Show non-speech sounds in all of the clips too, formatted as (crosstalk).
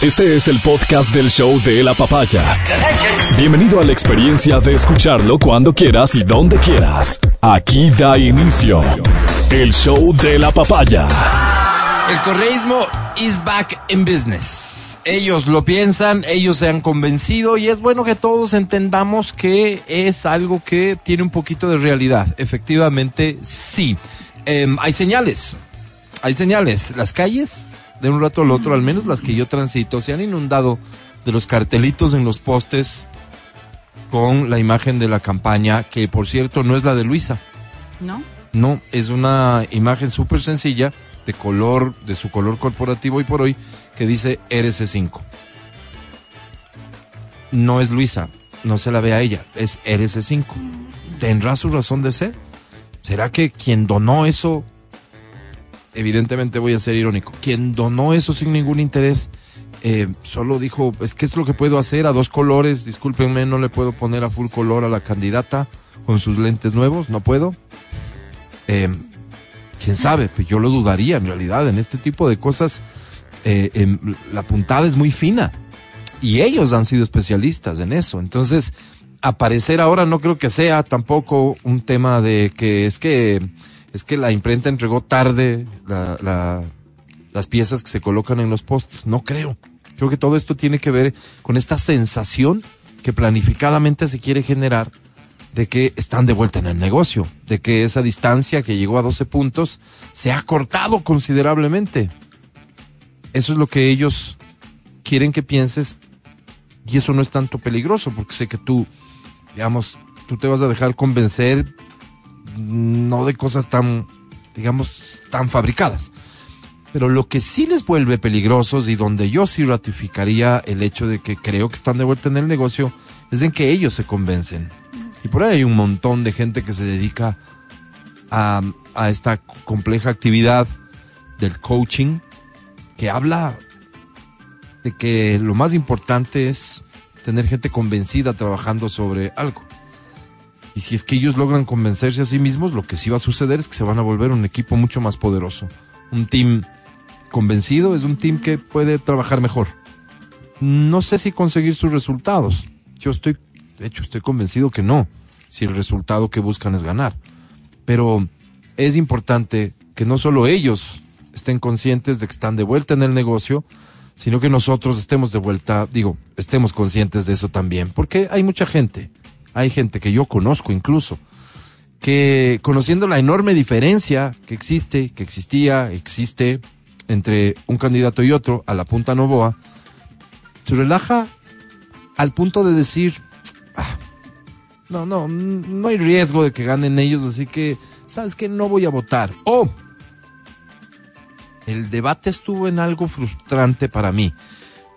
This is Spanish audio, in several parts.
Este es el podcast del show de la papaya. Bienvenido a la experiencia de escucharlo cuando quieras y donde quieras. Aquí da inicio el show de la papaya. El correísmo is back in business. Ellos lo piensan, ellos se han convencido y es bueno que todos entendamos que es algo que tiene un poquito de realidad. Efectivamente, sí. Em, hay señales, hay señales. Las calles, de un rato al otro, al menos las que yo transito, se han inundado de los cartelitos en los postes con la imagen de la campaña, que por cierto no es la de Luisa. ¿No? No, es una imagen súper sencilla de color, de su color corporativo y por hoy, que dice RC5. No es Luisa, no se la ve a ella, es RC5. ¿Tendrá su razón de ser? ¿Será que quien donó eso, evidentemente voy a ser irónico, quien donó eso sin ningún interés, eh, solo dijo, es que es lo que puedo hacer a dos colores, discúlpenme, no le puedo poner a full color a la candidata con sus lentes nuevos, no puedo. Eh, quién sabe, pues yo lo dudaría en realidad, en este tipo de cosas. Eh, em, la puntada es muy fina y ellos han sido especialistas en eso, entonces aparecer ahora no creo que sea tampoco un tema de que es que es que la imprenta entregó tarde la, la, las piezas que se colocan en los posts. No creo. Creo que todo esto tiene que ver con esta sensación que planificadamente se quiere generar de que están de vuelta en el negocio, de que esa distancia que llegó a 12 puntos se ha cortado considerablemente. Eso es lo que ellos quieren que pienses y eso no es tanto peligroso porque sé que tú, digamos, tú te vas a dejar convencer no de cosas tan, digamos, tan fabricadas. Pero lo que sí les vuelve peligrosos y donde yo sí ratificaría el hecho de que creo que están de vuelta en el negocio es en que ellos se convencen. Y por ahí hay un montón de gente que se dedica a, a esta compleja actividad del coaching que habla de que lo más importante es tener gente convencida trabajando sobre algo. Y si es que ellos logran convencerse a sí mismos, lo que sí va a suceder es que se van a volver un equipo mucho más poderoso. Un team convencido es un team que puede trabajar mejor. No sé si conseguir sus resultados. Yo estoy, de hecho, estoy convencido que no, si el resultado que buscan es ganar. Pero es importante que no solo ellos estén conscientes de que están de vuelta en el negocio, sino que nosotros estemos de vuelta, digo, estemos conscientes de eso también, porque hay mucha gente, hay gente que yo conozco incluso, que conociendo la enorme diferencia que existe, que existía, existe entre un candidato y otro a la punta Novoa, se relaja al punto de decir, ah, no, no, no hay riesgo de que ganen ellos, así que, ¿sabes qué? No voy a votar. O el debate estuvo en algo frustrante para mí.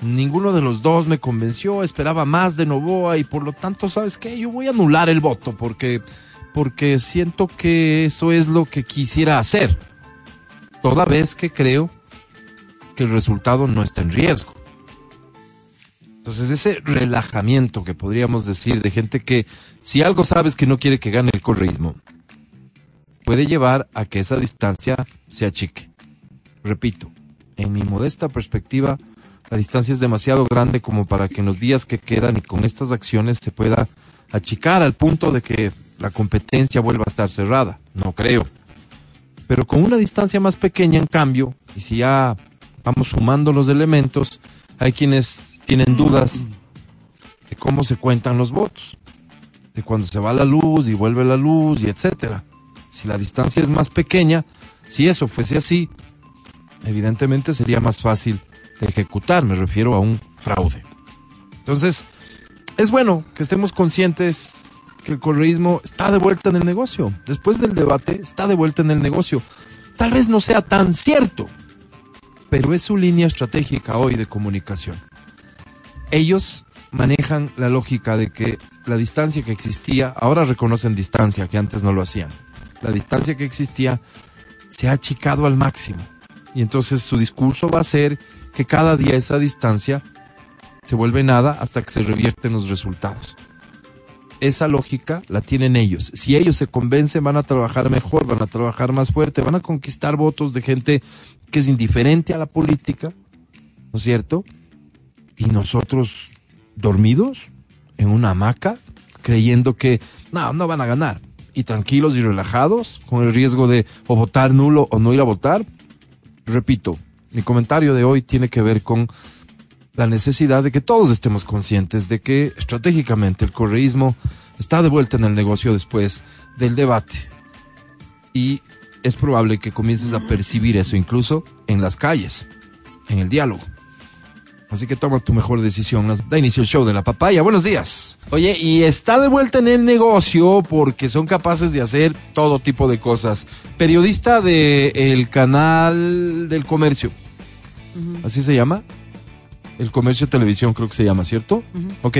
Ninguno de los dos me convenció, esperaba más de Novoa y por lo tanto, ¿sabes qué? Yo voy a anular el voto porque, porque siento que eso es lo que quisiera hacer. Toda vez que creo que el resultado no está en riesgo. Entonces ese relajamiento que podríamos decir de gente que si algo sabes que no quiere que gane el correísmo, puede llevar a que esa distancia se achique. Repito, en mi modesta perspectiva, la distancia es demasiado grande como para que en los días que quedan y con estas acciones se pueda achicar al punto de que la competencia vuelva a estar cerrada. No creo. Pero con una distancia más pequeña, en cambio, y si ya vamos sumando los elementos, hay quienes tienen dudas de cómo se cuentan los votos, de cuando se va la luz y vuelve la luz y etcétera. Si la distancia es más pequeña, si eso fuese así, evidentemente sería más fácil ejecutar, me refiero a un fraude. Entonces, es bueno que estemos conscientes que el correísmo está de vuelta en el negocio. Después del debate, está de vuelta en el negocio. Tal vez no sea tan cierto, pero es su línea estratégica hoy de comunicación. Ellos manejan la lógica de que la distancia que existía, ahora reconocen distancia, que antes no lo hacían. La distancia que existía se ha achicado al máximo. Y entonces su discurso va a ser que cada día esa distancia se vuelve nada hasta que se revierten los resultados. Esa lógica la tienen ellos. Si ellos se convencen, van a trabajar mejor, van a trabajar más fuerte, van a conquistar votos de gente que es indiferente a la política, ¿no es cierto? y nosotros dormidos en una hamaca, creyendo que no, no van a ganar. Y tranquilos y relajados, con el riesgo de o votar nulo o no ir a votar. Repito, mi comentario de hoy tiene que ver con la necesidad de que todos estemos conscientes de que estratégicamente el correísmo está de vuelta en el negocio después del debate. Y es probable que comiences a percibir eso incluso en las calles, en el diálogo. Así que toma tu mejor decisión. Da inicio el show de la papaya. Buenos días. Oye, y está de vuelta en el negocio porque son capaces de hacer todo tipo de cosas. Periodista del el canal del comercio. ¿Así se llama? El comercio televisión creo que se llama, ¿cierto? Ok.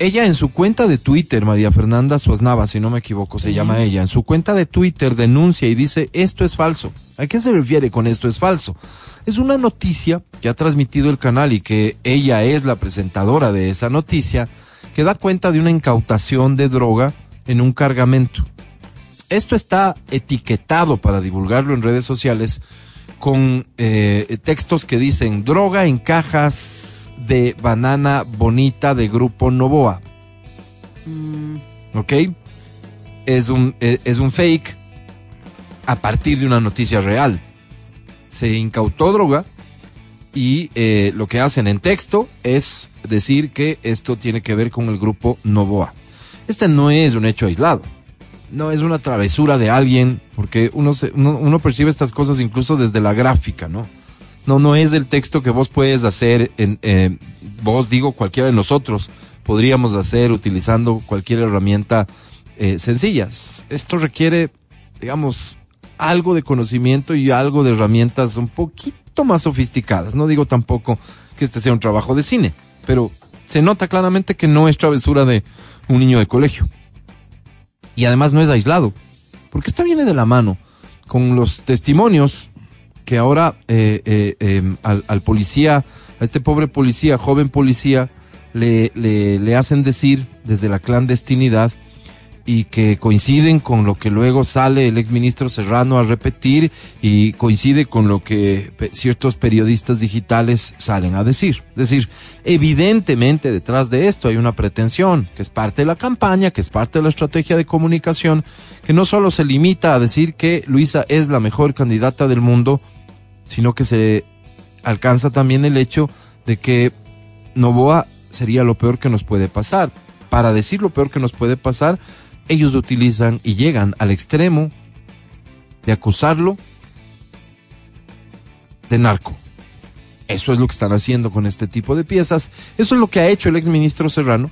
Ella en su cuenta de Twitter, María Fernanda Suaznava, si no me equivoco, se llama ella, en su cuenta de Twitter denuncia y dice, esto es falso. ¿A qué se refiere con esto es falso? Es una noticia que ha transmitido el canal y que ella es la presentadora de esa noticia, que da cuenta de una incautación de droga en un cargamento. Esto está etiquetado para divulgarlo en redes sociales con eh, textos que dicen droga en cajas de banana bonita de grupo Novoa. ¿Ok? Es un, eh, es un fake a partir de una noticia real. Se incautó droga y eh, lo que hacen en texto es decir que esto tiene que ver con el grupo Novoa. Este no es un hecho aislado no es una travesura de alguien, porque uno, se, uno, percibe estas cosas incluso desde la gráfica, ¿no? No, no es el texto que vos puedes hacer, en, eh, vos digo, cualquiera de nosotros podríamos hacer utilizando cualquier herramienta eh, sencilla. Esto requiere, digamos, algo de conocimiento y algo de herramientas un poquito más sofisticadas. No digo tampoco que este sea un trabajo de cine, pero se nota claramente que no es travesura de un niño de colegio y además no es aislado, porque esta viene de la mano con los testimonios que ahora eh, eh, em, al, policía, a este pobre policía, joven policía, le, le, le hacen decir desde la clandestinidad y que coinciden con lo que luego sale el exministro Serrano a repetir y coincide con lo que ciertos periodistas digitales salen a decir. Es decir, evidentemente detrás de esto hay una pretensión, que es parte de la campaña, que es parte de la estrategia de comunicación, que no solo se limita a decir que Luisa es la mejor candidata del mundo, sino que se alcanza también el hecho de que Novoa sería lo peor que nos puede pasar. Para decir lo peor que nos puede pasar, ellos utilizan y llegan al extremo de acusarlo de narco. Eso es lo que están haciendo con este tipo de piezas. Eso es lo que ha hecho el exministro Serrano.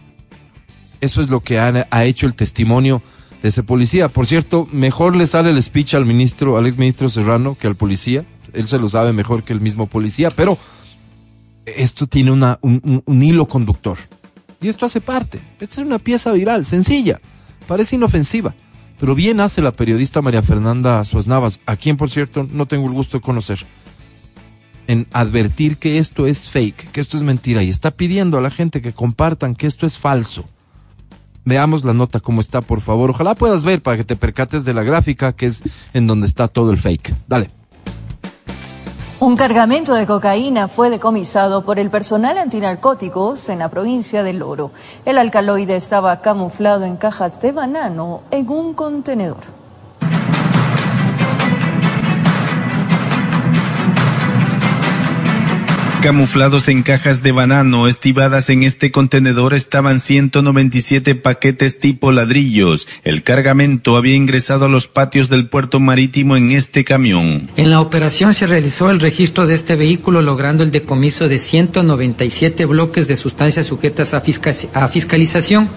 Eso es lo que ha, ha, hecho el testimonio de ese policía. Por cierto, mejor le sale el speech al ministro, al exministro Serrano que al policía. Él se lo sabe mejor que el mismo policía, pero esto tiene un, un hilo conductor. Y esto hace parte. Esta es una pieza viral, sencilla. Parece inofensiva, pero bien hace la periodista María Fernanda Suaznavas, a quien por cierto no tengo el gusto de conocer, en advertir que esto es fake, que esto es mentira y está pidiendo a la gente que compartan que esto es falso. Veamos la nota como está, por favor. Ojalá puedas ver para que te percates de la gráfica que es en donde está todo el fake. Dale. Un cargamento de cocaína fue decomisado por el personal antinarcóticos en la provincia del Oro. El alcaloide estaba camuflado en cajas de banano en un contenedor. Camuflados en cajas de banano estivadas en este contenedor estaban 197 paquetes tipo ladrillos. El cargamento había ingresado a los patios del puerto marítimo en este camión. En la operación se realizó el registro de este vehículo logrando el decomiso de 197 bloques de sustancias sujetas a, fiscalización,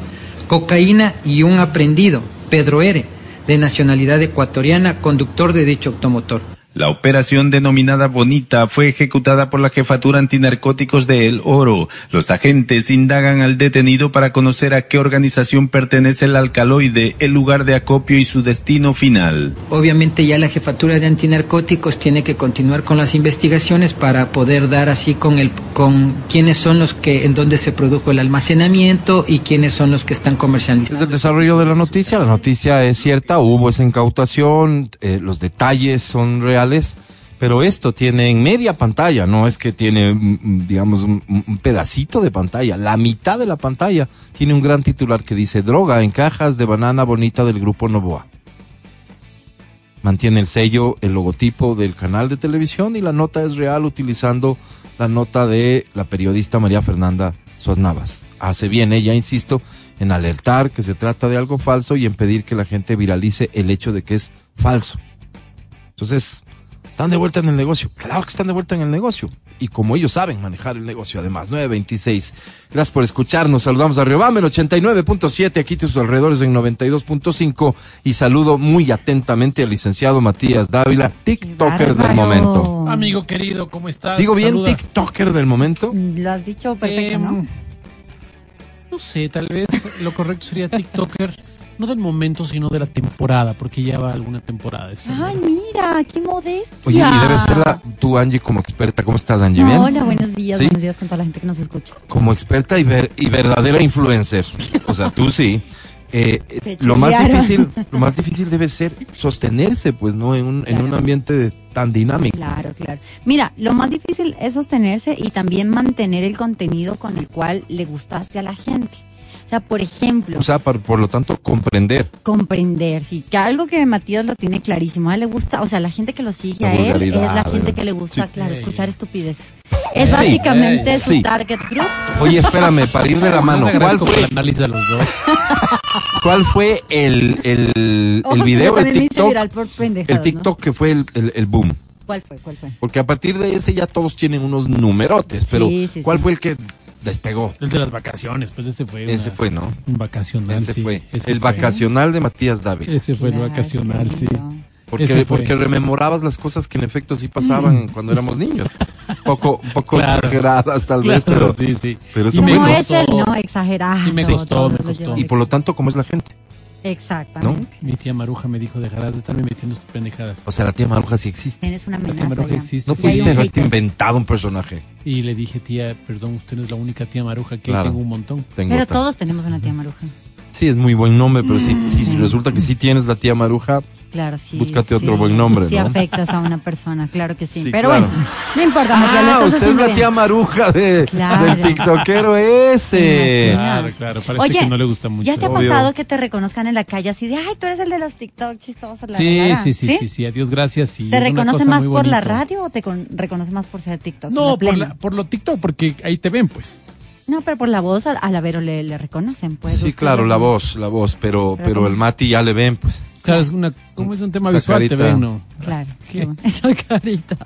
cocaína y un aprendido, Pedro R., de nacionalidad ecuatoriana, conductor de dicho automotor. La operación denominada Bonita fue ejecutada por la Jefatura Antinarcóticos de El Oro. Los agentes indagan al detenido para conocer a qué organización pertenece el alcaloide, el lugar de acopio y su destino final. Obviamente ya la Jefatura de Antinarcóticos tiene que continuar con las investigaciones para poder dar así con el con quiénes son los que en dónde se produjo el almacenamiento y quiénes son los que están comercializando. Desde el desarrollo de la noticia, la noticia es cierta, hubo esa incautación, eh, los detalles son reales Pero esto tiene en media pantalla, no es que tiene, mm, mm, digamos, un, pedacito de pantalla. La mitad de la pantalla tiene un gran titular que dice droga en cajas de banana bonita del grupo Novoa. Mantiene el sello, el logotipo del canal de televisión y la nota es real utilizando la nota de la periodista María Fernanda Suaz Navas. Hace bien ella, insisto, en alertar que se trata de algo falso y en pedir que la gente viralice el hecho de que es falso. Entonces, están de vuelta en el negocio. Claro que están de vuelta en el negocio. Y como ellos saben manejar el negocio, además, 926. Gracias por escucharnos. Saludamos a Riobam en 89.7, aquí tus alrededores en 92.5. Y saludo muy atentamente al licenciado Matías Dávila, TikToker del momento. Amigo querido, ¿cómo estás? Digo bien, Saluda. TikToker del momento. Lo has dicho perfecto, Em, ¿no? No sé, tal vez lo correcto sería TikToker, no del momento, sino de la temporada, porque ya va alguna temporada. esto, ¿no? Ay, mira, qué modestia. Oye, y debes ser la, tú, Angie, como experta. ¿Cómo estás, Angie? ¿Bien? Hola, buenos días, ¿Sí? buenos días con toda la gente que nos escucha. como experta y, ver, y verdadera influencer. O sea, tú sí. (laughs) Eh, lo más difícil, lo más difícil debe ser sostenerse, pues, ¿no? En un, en un ambiente de- tan dinámico. Claro, claro. Mira, lo más difícil es sostenerse y también mantener el contenido con el cual le gustaste a la gente. O sea, por ejemplo, O sea, por, por lo tanto, comprender. comprender, sí, que algo que Matías lo tiene clarísimo, a él le gusta, o sea, la gente que lo sigue La a él es la gente que le gusta, Sí. claro, escuchar estupideces. Es Sí. básicamente su Sí. target group. Oye, espérame, para ir de la mano, ¿cuál fue, el análisis a los dos. (laughs) cuál fue el, el, Ojo el que video, el TikTok? viral por pendejadas, El TikTok que fue el, el, el boom. ¿Cuál fue? ¿Cuál fue? Porque a partir de ese ya todos tienen unos numerotes, pero Sí, sí, ¿cuál sí. fue el que despegó? El de las vacaciones, pues ese fue. Ese una- fue, ¿no? Un vacacional. Ese sí, fue. ese El fue. vacacional de Matías Dávila. Ese fue el vacacional, sí. Porque, porque rememorabas las cosas que en efecto sí pasaban cuando éramos niños. Poco, poco Claro. exageradas tal vez, pero, sí, sí. pero eso me No fue. es el costó- no exagerado. y me me lleva Y por lo tanto, ¿cómo es la gente? Exactamente. Mi tía Maruja me dijo, dejarás de estarme metiendo tus pendejadas. O sea, la tía Maruja sí existe. Tienes una La tía amenaza. Maruja ya. existe. No Sí, pudiste haberte inventado un personaje. Y le dije, tía, perdón, usted no es la única tía Maruja que Claro. tengo un montón. Tengo Pero otra. todos tenemos una tía maruja. Sí, es muy buen nombre, pero si, si Sí. resulta que sí tienes la tía Maruja, Claro, sí. Búscate otro sí. buen nombre, Sí ¿no? afectas a una persona, claro que sí. Sí, Pero claro. bueno, no importa, lo ah, usted es la bien. tía Maruja de, Claro. del tiktokero ese. Claro, claro, parece Oye, que no le gusta mucho. ¿ya te ha Obvio. pasado que te reconozcan en la calle así de, ay, tú eres el de los TikTok chistosos? La Sí, verdad"? sí, sí, sí, sí, adiós, gracias. sí, ¿Te reconoce más por la radio o te con- reconoce más por ser TikTok? No, La por, la, por lo TikTok, porque ahí te ven, pues. No, pero por la voz a, la Vero le, le reconocen, pues. sí, claro, la voz, la voz, pero, Pero el Mati ya le ven, pues. Claro, es una, como es un tema Esa visual, te carita. ven, ¿no? Claro, ¿Qué? (laughs) esa carita.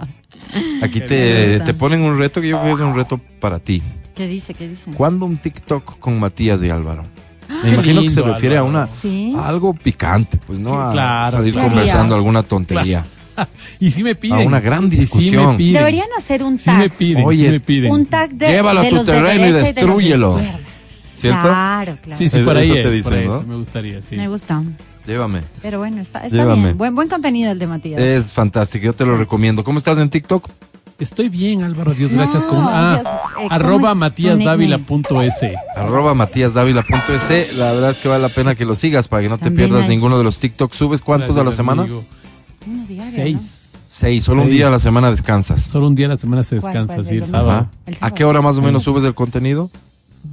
Aquí Me te, te ponen un reto que yo creo que es un reto para ti. ¿Qué dice? ¿Qué dice? ¿Cuándo un TikTok con Matías y Álvaro? Me Qué imagino que se lindo, refiere a Álvaro. una Sí. a algo picante, pues no a Claro, salir claro. conversando alguna tontería. (laughs) Y sí me piden. A una gran Y sí me discusión. piden. Deberían hacer un Sí tag. me piden, Oye, sí me piden. Un tag de, Llévalo a de tu los de terreno y de de destrúyelo. izquierda. ¿Cierto? Claro, claro. Sí, sí, Eso por ahí te es, dicen, por ahí ¿no? es, me gustaría, sí. Me gusta. Llévame. Pero bueno, está, está Llévame. bien. Buen, buen contenido el de Matías. Es fantástico, yo te lo recomiendo. ¿Cómo estás en TikTok? Estoy bien, Álvaro, Dios No, gracias. Con, ah, Dios, eh, ¿cómo arroba matíasdávila.es. Arroba matíasdávila.es. La verdad es que vale la pena que lo sigas para que no te pierdas hay- ninguno de los TikTok. ¿Subes cuántos a la semana? Amigo. Uno diario, Seis. ¿no? Seis, solo un día a la semana descansas. Solo un día a la semana se ¿Cuál, descansa, cuál? sí, el ¿El sábado. ¿A qué hora más o menos subes el contenido?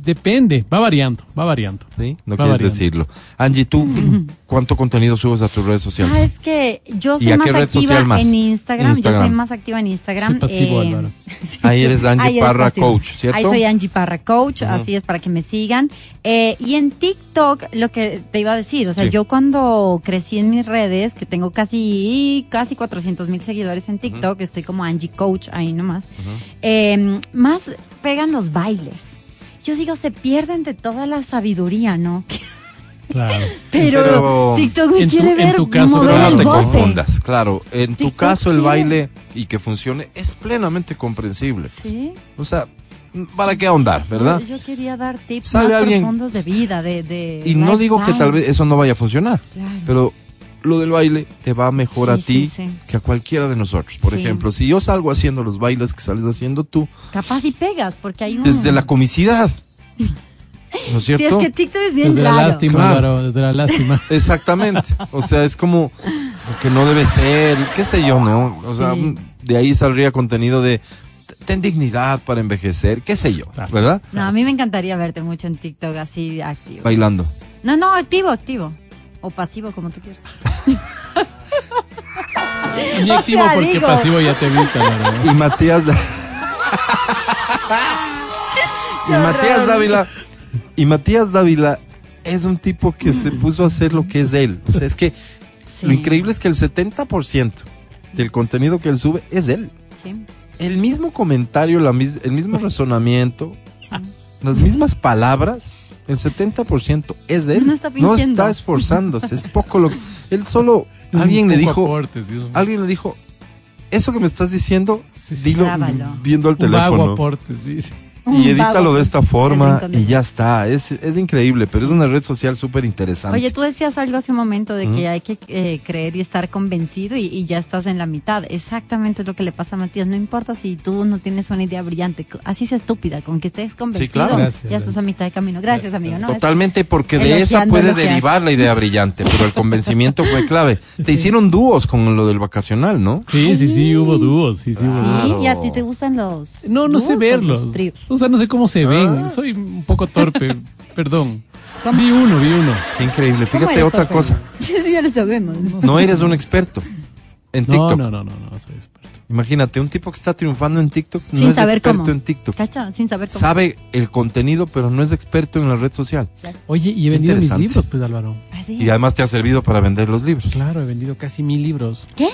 Depende, va variando, va variando. Sí, no Va quieres variando. decirlo. Angie, ¿tú (clears throat) cuánto contenido subes a tus redes sociales? Ah, es que yo ¿Y soy más activa más? en Instagram. Instagram. Yo soy más activa en Instagram. Soy pasivo, eh, (laughs) sí, Ahí eres Angie ahí Parra pasivo. Coach, ¿cierto? Ahí soy Angie Parra Coach, así es para que me sigan. Eh, y en TikTok, lo que te iba a decir, o sea, Sí. yo cuando crecí en mis redes, que tengo casi, casi 400 mil seguidores en TikTok, estoy como Angie Coach ahí nomás, eh, más pegan los bailes. Yo digo, se pierden de toda la sabiduría, ¿no? Claro. (laughs) Pero, Pero TikTok me en tu- quiere en ver tu caso, mover Pero el no te bote. confundas, claro. En tu TikTok caso el quiere. baile y que funcione es plenamente comprensible. Sí. O sea, ¿para qué ahondar, verdad? Yo, yo quería dar tips más alguien- profundos de vida, de, de Y no digo que tal vez eso no vaya a funcionar, Claro. pero lo del baile te va mejor Sí, a ti sí, sí. que a cualquiera de nosotros. Por Sí. ejemplo, si yo salgo haciendo los bailes que sales haciendo tú, Capaz y pegas, porque hay un... desde la comicidad, ¿no es (laughs) Si cierto? es que TikTok es bien Desde la lástima, Claro. Desde la lástima. (laughs) Exactamente. O sea, es como que no debe ser, qué sé yo, ¿no? O sea, Sí. de ahí saldría contenido de "T- ten dignidad para envejecer, qué sé yo, Claro. ¿verdad? No, a mí me encantaría verte mucho en TikTok así activo. Bailando. No, no, activo, activo. O pasivo, como tú quieras. Ni O activo sea, porque digo- pasivo ya te evita, ¿verdad? Y Matías (laughs) Y Matías Dávila y Matías Dávila es un tipo que se puso a hacer lo que es él. O sea, es que Sí. lo increíble es que el 70% del contenido que él sube es él. Sí, El mismo comentario, la mis- el mismo razonamiento, sí. las mismas palabras, el 70% es de él. No está fingiendo. está esforzándose, es poco lo (laughs) él solo alguien le dijo, aportes, Dios mío. alguien le dijo, eso que me estás diciendo, Sí, sí. dilo Grábalo. viendo el teléfono. aporte, sí, sí. Un Y edítalo vago de esta forma y ya está. Es, es increíble, pero es una red social súper interesante. Oye, tú decías algo hace un momento de que hay que eh, creer y estar convencido y, y ya estás en la mitad. Exactamente es lo que le pasa a Matías. No importa si tú no tienes una idea brillante, así sea estúpida, con que estés convencido, claro. Gracias, ya estás a mitad de camino. Gracias, amigo. No, es- Totalmente, porque de esa puede elogiar. derivar la idea brillante, pero el convencimiento fue clave. (laughs) Te hicieron dúos con lo del vacacional, ¿no? Sí, sí, sí, hubo dúos, sí, sí, hubo Sí, dúos. Claro. y a ti te gustan los. No, no sé los verlos. tríos? O sea, no sé cómo se ven. Ah. Soy un poco torpe, (laughs) perdón. ¿Cómo? Vi uno, vi uno. Qué increíble. ¿Cómo Fíjate eres, otra cosa. Sí, (laughs) sí, ya lo sabemos. No eres un experto en No, TikTok. no, no, no, no, soy experto. Imagínate, un tipo que está triunfando en TikTok no Sin es saber experto cómo. en TikTok. Cacha, sin saber cómo. Sabe el contenido, pero no es experto en la red social. Oye, y he vendido mis libros, pues, Álvaro. Ah, sí. Y además te ha servido para vender los libros. Claro, he vendido casi mil libros. ¿Qué?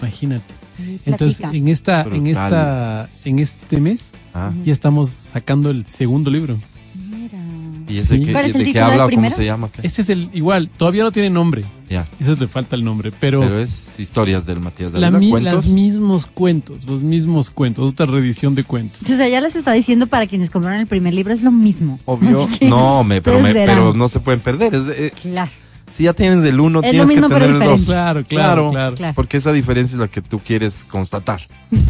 Imagínate. Entonces, platica. en esta, en esta, en este mes, Ah, ya estamos sacando el segundo libro. Mira. ¿Y ese Sí. que, ¿Cuál es el de qué habla o cómo se llama? ¿Qué? Este es el igual, todavía no tiene nombre. Ya, Eso le falta el nombre, pero, pero es historias del Matías la Dávila, mi- los mismos cuentos, los mismos cuentos, otra reedición de cuentos. O sea, ya les está diciendo para quienes compraron el primer libro es lo mismo. Obvio, no, me, pero, me- pero no se pueden perder. Es, eh, Claro. si ya tienes el uno, Es tienes lo mismo, que pero tener el dos. claro, claro. Claro. Porque esa diferencia es la que tú quieres constatar. (laughs)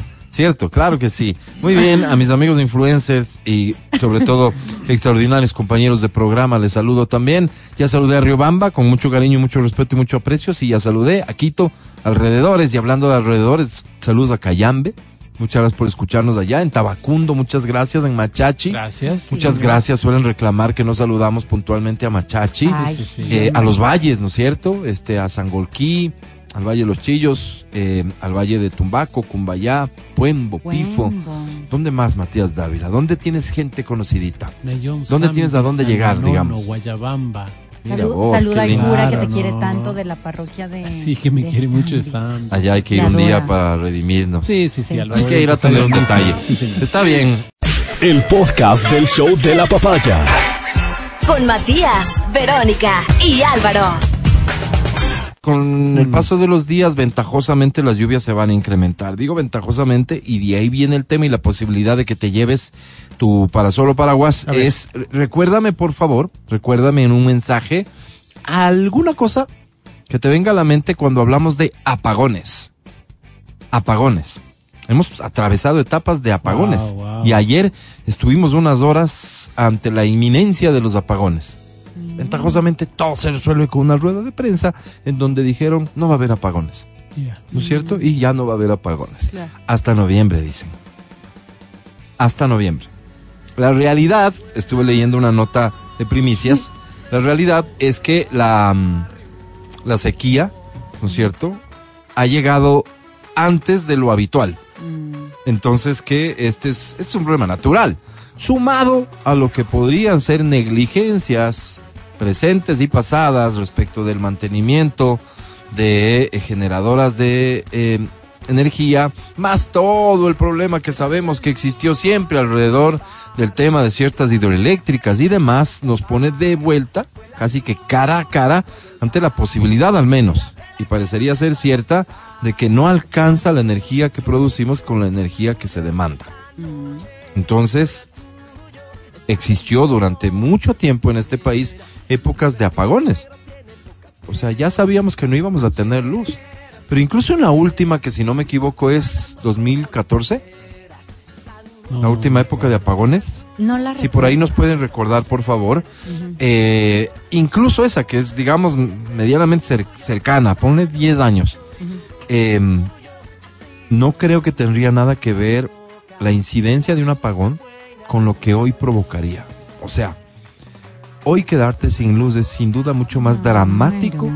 Cierto, claro que sí. Muy bien, a mis amigos influencers y sobre todo (laughs) extraordinarios compañeros de programa, les saludo también. Ya saludé a Riobamba con mucho cariño, mucho respeto y mucho aprecio. Sí, ya saludé a Quito, alrededores y hablando de alrededores, saludos a Cayambe. Muchas gracias por escucharnos allá. En Tabacundo, muchas gracias. En Machachi. Gracias. Muchas gracias. Suelen reclamar que no saludamos puntualmente a Machachi. Ay, sí, sí. Eh, a los valles, ¿no es cierto? Este, a Sangolquí, al Valle de los Chillos, eh, al Valle de Tumbaco, Cumbayá, Puembo, Pifo. ¿Dónde más, Matías Dávila? ¿Dónde tienes gente conocidita? ¿Dónde tienes a dónde San llegar, Nono, digamos? Guayabamba. Mira Salud- vos, saluda al cura que te quiere no. tanto de la parroquia de. Sí, que me quiere mucho de. Zambi. Allá hay que ir un día para redimirnos. Sí, sí, sí. Sí. Álvaro, Hay que ir a tener un detalle. Sí. Está bien. El podcast del show de la papaya. Con Matías, Verónica y Álvaro. Con el paso de los días, ventajosamente las lluvias se van a incrementar. Digo ventajosamente, y de ahí viene el tema y la posibilidad de que te lleves tu parasol o paraguas. Es, recuérdame, por favor, recuérdame en un mensaje alguna cosa que te venga a la mente cuando hablamos de apagones. Apagones. Hemos atravesado etapas de apagones. Wow, wow. Y ayer estuvimos unas horas ante la inminencia de los apagones. Ventajosamente todo se resuelve con una rueda de prensa en donde dijeron no va a haber apagones. ¿no es cierto? Y ya no va a haber apagones. Claro. Hasta noviembre, dicen. Hasta noviembre. La realidad, estuve leyendo una nota de primicias, la realidad es que la, mm, la sequía, ¿no es cierto? Ha llegado antes de lo habitual. Entonces que este es, este es un problema natural, sumado a lo que podrían ser negligencias presentes y pasadas respecto del mantenimiento de eh, generadoras de eh, energía, más todo el problema que sabemos que existió siempre alrededor del tema de ciertas hidroeléctricas y demás, nos pone de vuelta, casi que cara a cara, ante la posibilidad al menos, y parecería ser cierta, de que no alcanza la energía que producimos con la energía que se demanda. Entonces, existió durante mucho tiempo en este país épocas de apagones. O sea, ya sabíamos que no íbamos a tener luz. Pero incluso en la última, que si no me equivoco es 2014, la última época de apagones, No la si por ahí nos pueden recordar, por favor, eh, incluso esa que es, digamos, medianamente cer- cercana, ponle 10 años, eh, no creo que tendría nada que ver la incidencia de un apagón con lo que hoy provocaría. O sea, hoy quedarte sin luz es sin duda mucho más dramático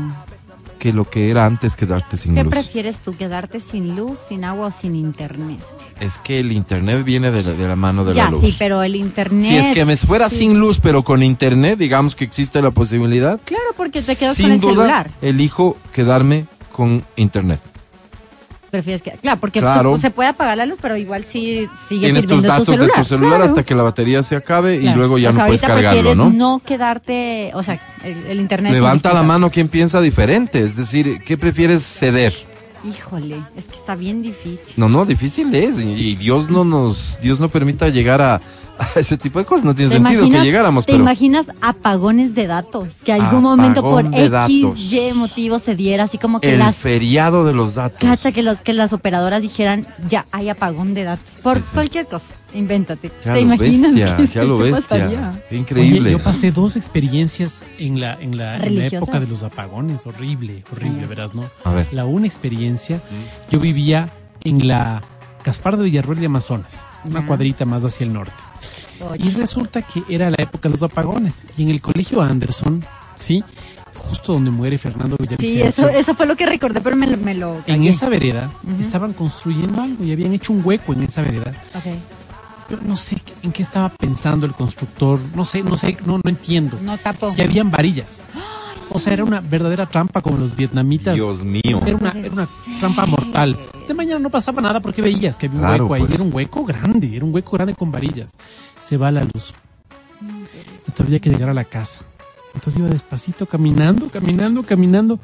que lo que era antes quedarte sin ¿Qué luz. prefieres tú, quedarte sin luz, sin agua o sin internet? Es que el internet viene de la, de la mano de ya, la luz. sí, pero el internet... Si es que me fuera sí. sin luz, pero con internet, digamos que existe la posibilidad. Claro, porque te quedas sin con el duda, celular. elijo quedarme con internet. Prefieres que... Claro, porque Claro. tú- se puede apagar la luz, pero igual sí sigue Tienes tus datos tu celular. de tu celular Claro. hasta que la batería se acabe y Claro. luego ya O sea, no puedes cargarlo, prefieres ¿no? quedarte... O sea, el, el internet... Levanta la mano quien piensa diferente. Es decir, ¿qué prefieres ceder? Híjole, es que está bien difícil. No, no, difícil es. Y, y Dios no nos, Dios no permita llegar a, a (laughs) ese tipo de cosas. No tiene ¿Te sentido imaginas- que llegáramos, ¿Te pero. imaginas apagones de datos? Que algún momento por X, datos. Y motivo se diera, así como que El las... feriado de los datos. Cacha que, los, que las operadoras dijeran, ya hay apagón de datos. Por Sí, sí. cualquier cosa, invéntate. Ya ¿Te imaginas bestia, que ya lo bestia. Qué increíble. Oye, yo pasé dos experiencias en la, en la, en la época de los apagones. Horrible, horrible, verás, ¿no? A ver. La una experiencia, yo vivía en la Gaspar de Villarroel de Amazonas, una cuadrita más hacia el norte. Y resulta que era la época de los apagones. Y en el colegio Anderson, ¿sí? Justo donde muere Fernando Sí, Villavicencio. eso, eso fue lo que recordé, pero me, me lo En esa vereda estaban construyendo algo y habían hecho un hueco en esa vereda. Ok. Yo no sé en qué estaba pensando el constructor, no sé, no sé, no, no entiendo. No tapo. Y habían varillas. O sea, era una verdadera trampa como los vietnamitas. Dios mío. Era una, era una trampa mortal. De mañana no pasaba nada porque veías que había un Claro, hueco ahí. pues. Era un hueco grande, era un hueco grande con varillas. Se va la luz. Entonces había que llegar a la casa. Entonces iba despacito, caminando, caminando, caminando.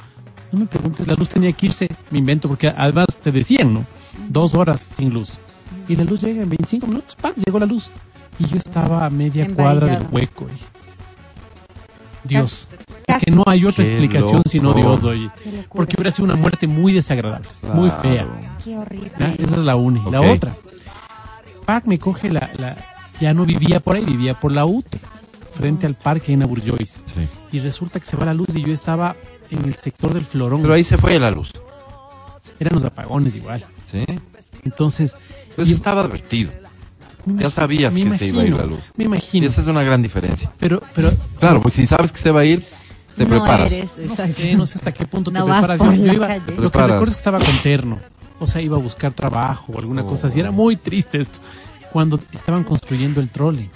No me preguntes, la luz tenía que irse, me invento, porque además te decían, ¿no? Dos horas sin luz. Y la luz llega en 25 minutos, ¡pam! Llegó la luz. Y yo estaba a media cuadra del hueco. y- Dios. Que no hay otra Qué explicación loco. sino Dios, oye. Porque hubiera sido una muerte muy desagradable, muy fea. Qué horrible. ¿ya? Esa es la una. Y La otra. Pac me coge la, la... Ya no vivía por ahí, vivía por la UTE, frente al parque en Aburjois. Sí. Y resulta que se va la luz y yo estaba en el sector del Florón. Pero ahí se fue la luz. Eran los apagones igual. Sí. Entonces, Pues estaba advertido. Ya sabías me que se iba a ir la luz. Me Y imagino. esa es una gran diferencia. Pero, pero Claro, pues si sabes que se va a ir, te no preparas. eres, no sé, no sé hasta qué punto No te preparas. Yo- yo iba- lo que recuerdo es que estaba con terno. O sea, iba a buscar trabajo o alguna cosa así. Era muy triste esto. Cuando estaban construyendo el trole.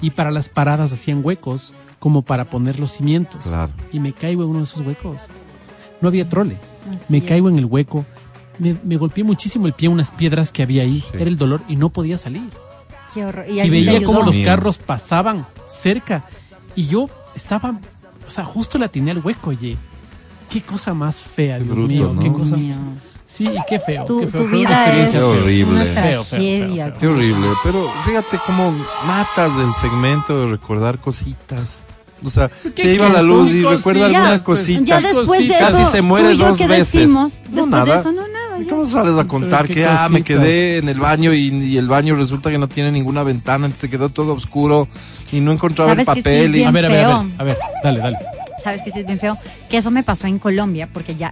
Y para las paradas hacían huecos como para poner los cimientos. Claro. Y me caigo en uno de esos huecos. No había trole. Así Me es. caigo en el hueco. Me, me golpeé muchísimo el pie unas piedras que había ahí. Sí. Era el dolor y no podía salir. Qué horror. Y, Y veía cómo los carros pasaban cerca. Y yo estaba, sea, justo la tenía al hueco, oye. Qué cosa más fea, Dios bruto, mío. ¿no? Qué Dios cosa. mío. Sí, y qué feo. Tu, qué feo. tu vida es Qué horrible. una Feo, feo, feo, tragedia. feo. Qué horrible. Pero fíjate cómo matas el segmento de recordar cositas. O sea, ¿Qué se iba la luz y cositas? recuerda Ya, alguna pues, cosita. Ya después de eso, Casi se muere tú y yo dos qué veces. decimos? No, Después nada. de eso, no, nada. ¿Y ya. ¿Cómo sales a contar que ah, me quedé en el baño y, y el baño resulta que no tiene ninguna ventana, entonces se quedó todo oscuro y no encontraba el ¿Sabes que sí papel? y... A ver, a ver, a ver, a ver, dale, dale. sabes que sí es bien feo, que eso me pasó en Colombia, porque ya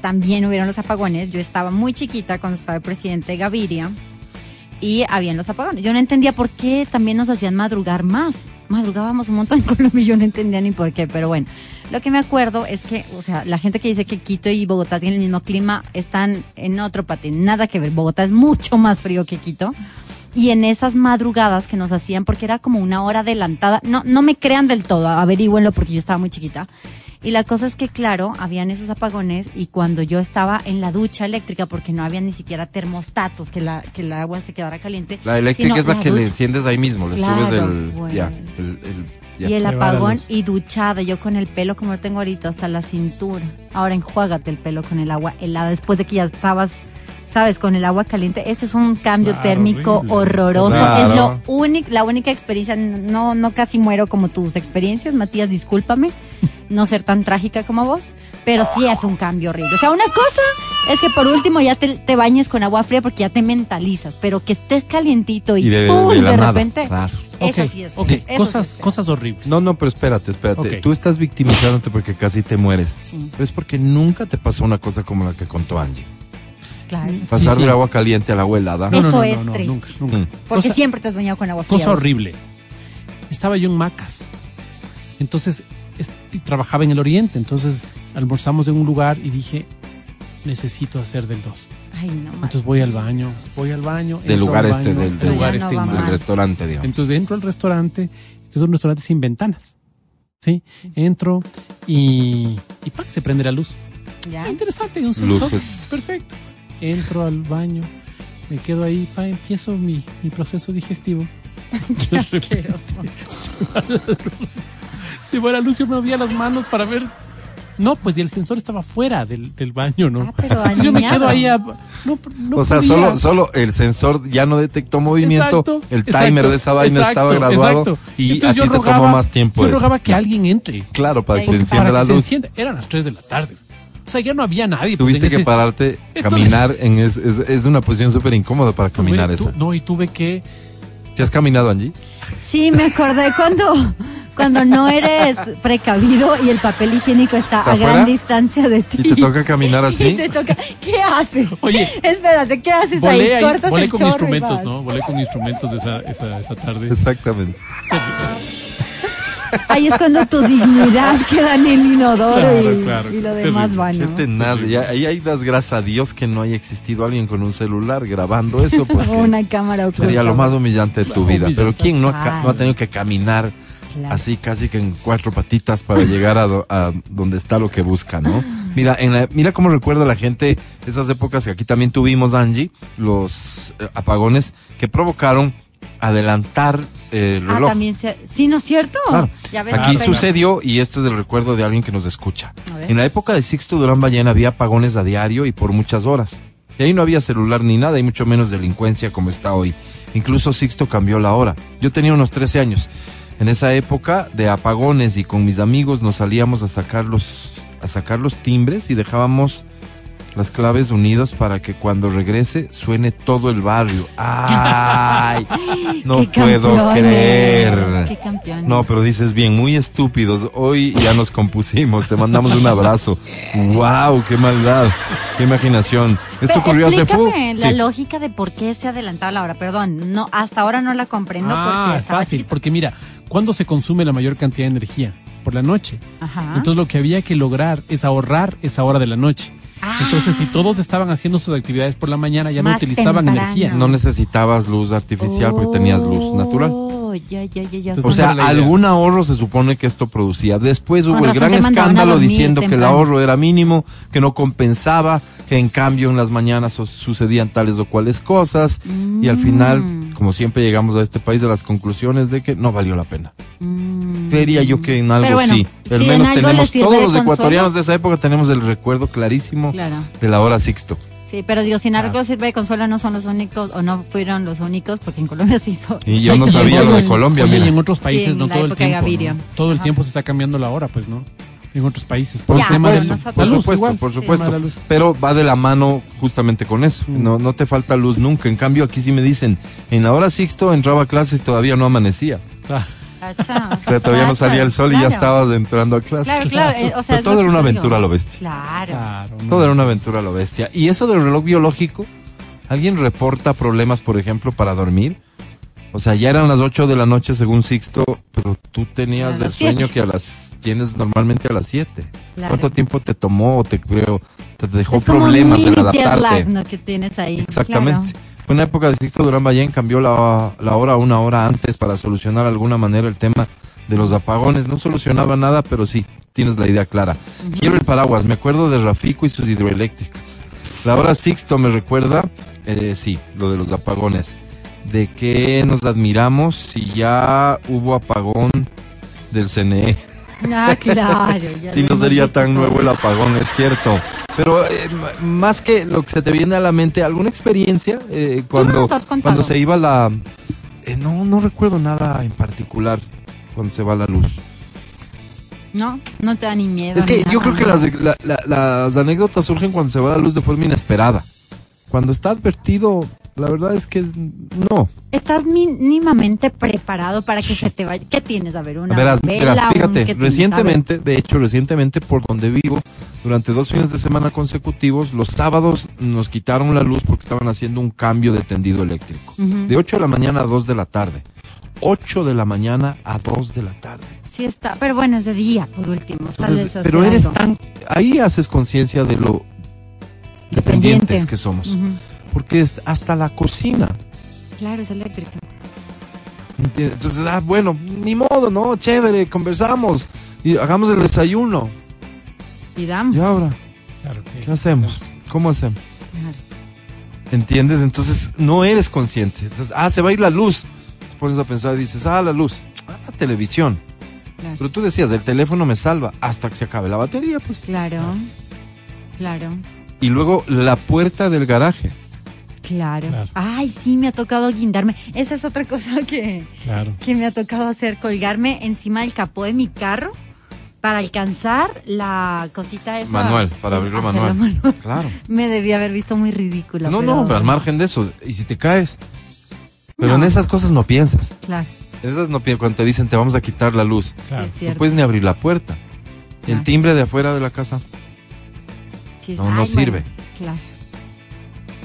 también hubieron los apagones. Yo estaba muy chiquita cuando estaba el presidente Gaviria y habían los apagones. Yo no entendía por qué también nos hacían madrugar más. Madrugábamos un montón en Colombia y yo no entendía ni por qué, pero bueno. Lo que me acuerdo es que, o sea, la gente que dice que Quito y Bogotá tienen el mismo clima están en otro patín. Nada que ver. Bogotá es mucho más frío que Quito. Y en esas madrugadas que nos hacían, porque era como una hora adelantada, no, no me crean del todo, averígüenlo porque yo estaba muy chiquita. Y la cosa es que, claro, habían esos apagones y cuando yo estaba en la ducha eléctrica, porque no había ni siquiera termostatos, que la, que el agua se quedara caliente. La eléctrica es la, que le enciendes ahí mismo, le Claro, subes el... Ya, el, el- ya. Y el apagón y duchada, yo con el pelo como lo tengo ahorita hasta la cintura. Ahora enjuágate el pelo con el agua helada después de que ya estabas, sabes, con el agua caliente. Ese es un cambio Claro, térmico horrible. horroroso. Claro. Es lo único, la única experiencia, no, no casi muero como tus experiencias, Matías, discúlpame. No ser tan trágica como vos, pero sí es un cambio horrible. O sea, una cosa es que por último ya te, te bañes con agua fría porque ya te mentalizas, pero que estés calientito y, Y de- ¡pum! de repente. claro. Esa Ok, sí es. ok, eso sí cosas, es feo. cosas horribles. No, no, pero espérate, espérate. Ok. Tú estás victimizándote porque casi te mueres. Sí. Pero es porque nunca te pasó una cosa como la que contó Angie. Claro. Pasar Sí, del sí. agua caliente al agua helada. No, no, Eso no, es no, no, triste. nunca, nunca. Mm. Porque Cosa- siempre te has bañado con agua fría. Cosa horrible. Estaba yo en Macas. Entonces, es- y trabajaba en el oriente. Entonces, almorzamos en un lugar y dije, necesito hacer del 2. Ay, no. Entonces voy al baño, voy al baño. Del lugar este, del, del del- lugar no este inmenso. del restaurante, digamos. Entonces entro al restaurante, este es un restaurante sin ventanas. ¿Sí? Entro y, y ¡pac! se prende la luz. ¿Ya? Interesante, un sensor. Luces. Perfecto. Entro al baño, me quedo ahí, pa, empiezo mi, mi proceso digestivo. Repente, se va la luz. Se va la luz, yo me movía las manos para ver. No, pues y el sensor estaba fuera del, del baño, ¿no? Ah, pero Entonces yo me quedo ahí. a- no, no o sea, podía. solo, solo el sensor ya no detectó movimiento, Exacto, el exacto, timer de esa vaina exacto, estaba graduado exacto. y Entonces a ti yo te tomó más tiempo. Yo eso. rogaba que alguien entre. Claro, para que se encienda la que se luz. encienda. Eran las 3 de la tarde. O sea, ya no había nadie. pues, Tuviste que ese- pararte, Entonces- caminar en es, es, es una posición súper incómoda para tuve- caminar tu- esa. No, y tuve que. ¿Te has caminado, Angie? Sí, me acordé cuando, cuando no eres precavido y el papel higiénico está, ¿Está a gran distancia de ti. ¿Y te toca caminar (laughs) Y así? te toca. ¿Qué haces? Oye, Espérate, ¿qué haces Volé, ahí? Cortas volé el con chorro y instrumentos. ¿no? Volé con instrumentos esa, esa, esa tarde. Exactamente. (laughs) Ahí es cuando tu dignidad queda en el inodoro Claro, y, claro, y lo terrible. demás va, Qué ¿no? tenaz. Ahí ahí das gracias a Dios que no haya existido alguien con un celular grabando eso, (laughs) porque O una cámara oculta. sería lo más humillante de tu vida. Pero ¿quién no ha, ca- no ha tenido que caminar Claro. así casi que en cuatro patitas para llegar a, do- a donde está lo que busca, ¿no? Mira, en la- mira cómo recuerda la gente esas épocas que aquí también tuvimos, Angie, los eh, apagones que provocaron adelantar eh, Ah, también se... Sí, ¿no es cierto? Claro. Ya ves, Aquí no, sucedió, y este es el recuerdo de alguien que nos escucha. En la época de Sixto Durán Ballena había apagones a diario y por muchas horas. Y ahí no había celular ni nada, y mucho menos delincuencia como está hoy. Incluso Sixto cambió la hora. Yo tenía unos 13 años. En esa época de apagones y con mis amigos nos salíamos a sacar los, a sacar los timbres y dejábamos las claves unidas para que cuando regrese suene todo el barrio. ¡Ay! (laughs) No Qué puedo campeones, creer. Qué campeones. No, pero dices bien, muy estúpidos. Hoy ya nos compusimos, te mandamos un abrazo. ¡Wow! ¡Qué maldad! ¡Qué imaginación! Esto ocurrió hace fu. explícame la Sí. lógica de por qué se adelantaba la hora. Perdón, no, hasta ahora no la comprendo ah, porque es fácil, chiquita. porque mira, ¿cuándo se consume la mayor cantidad de energía? Por la noche. Ajá. Entonces lo que había que lograr es ahorrar esa hora de la noche. Ah. Entonces, si todos estaban haciendo sus actividades por la mañana, ya no utilizaban temprano. energía. No necesitabas luz artificial porque tenías luz natural. Ya, ya, ya, ya. Entonces, O sea, algún ahorro se supone que esto producía. Después Con hubo el gran escándalo diciendo que el ahorro era mínimo, que no compensaba, que en cambio en las mañanas su- sucedían tales o cuales cosas. Y al Mm. final, como siempre llegamos a este país a las conclusiones de que no valió la pena. Mm. Creería yo que en algo bueno, sí. Al menos tenemos, todos los consuelo. ecuatorianos de esa época tenemos el recuerdo clarísimo Claro. de la hora Sixto. Sí, pero digo, sin algo sirve de consuelo, no son los únicos, o no fueron los únicos, porque en Colombia (laughs) se hizo. Y yo no Y (laughs) en sabía lo de Colombia, oye, mira. y en otros Sí, países en no la todo el tiempo. Todo el Ajá. tiempo se está cambiando la hora, pues, ¿no? En otros países. Por tema de supuesto, igual. por supuesto. Pero va de la mano justamente con eso. Mm. No, no te falta luz nunca. En cambio, aquí sí me dicen, en la hora Sixto entraba a clases y todavía no amanecía. Ah, Cacha. O sea, todavía no salía el sol y ya estabas entrando a clases. Claro, claro. eh, o sea, Pero es todo era una aventura a lo bestia. Claro. claro. no. Todo era una aventura a lo bestia. Y eso del reloj biológico, ¿alguien reporta problemas, por ejemplo, para dormir? O sea, ya eran las 8 de la noche según Sixto, pero tú tenías el sueño siete. que a las tienes normalmente a las 7. Claro. ¿Cuánto tiempo te tomó o te creo te dejó Es como problemas un en adaptarte? lag, ¿no? que tienes ahí. Exactamente. Claro. Fue una época de Sixto Durán Ballén, cambió la, la hora una hora antes para solucionar de alguna manera el tema de los apagones. No solucionaba nada, pero sí, tienes la idea clara. Quiero el paraguas, me acuerdo de Rafico y sus hidroeléctricas. La hora Sixto me recuerda, eh, sí, lo de los apagones. De que nos admiramos si ya hubo apagón del CNE. Ah, (laughs) claro. Si no sería visto tan nuevo el apagón, es cierto. Pero eh, más que lo que se te viene a la mente, ¿alguna experiencia eh, cuando, cuando se iba la... eh, no, no recuerdo nada en particular cuando se va la luz. No, no te da ni miedo. Es que yo creo que las, de- la- la- las anécdotas surgen cuando se va la luz de forma inesperada. Cuando está advertido, La verdad es que no. ¿Estás mínimamente preparado para que se te vaya? ¿Qué tienes? A ver, una Verás, vela, verás, un- fíjate, ¿qué tienes? recientemente, de hecho, recientemente por donde vivo, durante dos fines de semana consecutivos, los sábados nos quitaron la luz porque estaban haciendo un cambio de tendido eléctrico. Ujú. De 8 de la mañana a 2 de la tarde. 8 de la mañana a 2 de la tarde. Sí está, pero bueno, es de día, por último. Entonces, pero eres tan... Ahí haces conciencia de lo dependientes Dependiente. que somos. Ujú. Porque es- hasta la cocina. Claro, es eléctrica. ¿entiendes? Entonces, ah, bueno, ni modo, ¿no? Chévere, conversamos. Y hagamos el desayuno. Pidamos. ¿Y ahora? Claro que- ¿Qué hacemos? ¿Cómo hacemos? Claro. ¿Entiendes? Entonces no eres consciente. Entonces, ah, se va a ir la luz. Te pones a pensar y dices, ah, la luz. Ah, la televisión. Claro. Pero tú decías, el teléfono me salva hasta que se acabe la batería, pues. Claro. Claro. Y luego la puerta del garaje. Claro. Claro. Ay, sí, me ha tocado guindarme. Esa es otra cosa (laughs) que, Claro. que me ha tocado hacer, colgarme encima del capó de mi carro para alcanzar la cosita esa. Manual, para abrirlo manual. manual. (laughs) Claro. Me debía haber visto muy ridícula. No, pero- no, pero al margen de eso. ¿Y si te caes? Pero No. en esas cosas no piensas. Claro, En esas no piensas. Cuando te dicen te vamos a quitar la luz. Claro. No puedes ni abrir la puerta. El timbre de afuera de la casa. No, no ay, sirve. bueno, claro.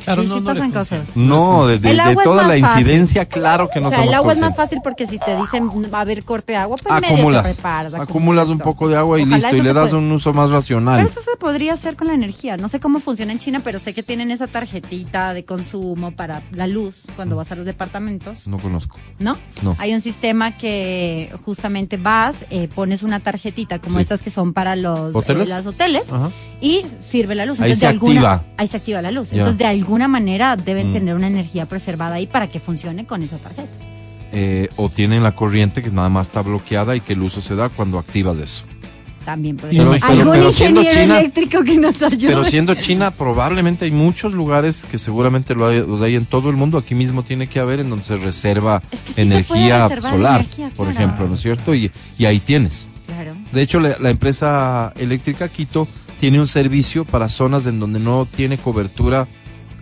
Claro, sí, no, sí no pasan cosas. No, de, de- toda la fácil. incidencia, claro que no o sea, el agua es más fácil porque si te dicen va a haber corte de agua, pues medio te acumulas, preparas, acumulas un poco de agua y Ojalá listo, y le das un uso más Pero racional. eso se podría hacer con la energía. No sé cómo funciona en China, pero sé que tienen esa tarjetita de consumo para la luz cuando vas a los departamentos, No conozco. ¿no? No. Hay un sistema que justamente vas, eh, pones una tarjetita como Sí. estas que son para los ¿Hoteles? eh, las hoteles Ajá. y sirve la luz. Ahí Entonces, se de alguna, activa. Ahí se activa la luz. Ya. Entonces, de alguna manera deben Mm. tener una energía preservada ahí para que funcione con esa tarjeta. Eh, o tienen la corriente que nada más está bloqueada y que el uso se da cuando activas eso. También podría Pero- Algún pero ingeniero China- eléctrico que nos ayude. Pero siendo China, probablemente hay muchos lugares que seguramente lo hay, los hay en todo el mundo. Aquí mismo tiene que haber en donde se reserva Es que sí se energía reservar solar, energía, por claro. ejemplo, ¿no es cierto? Y, y ahí tienes. Claro. De hecho, la, la empresa eléctrica Quito tiene un servicio para zonas en donde no tiene cobertura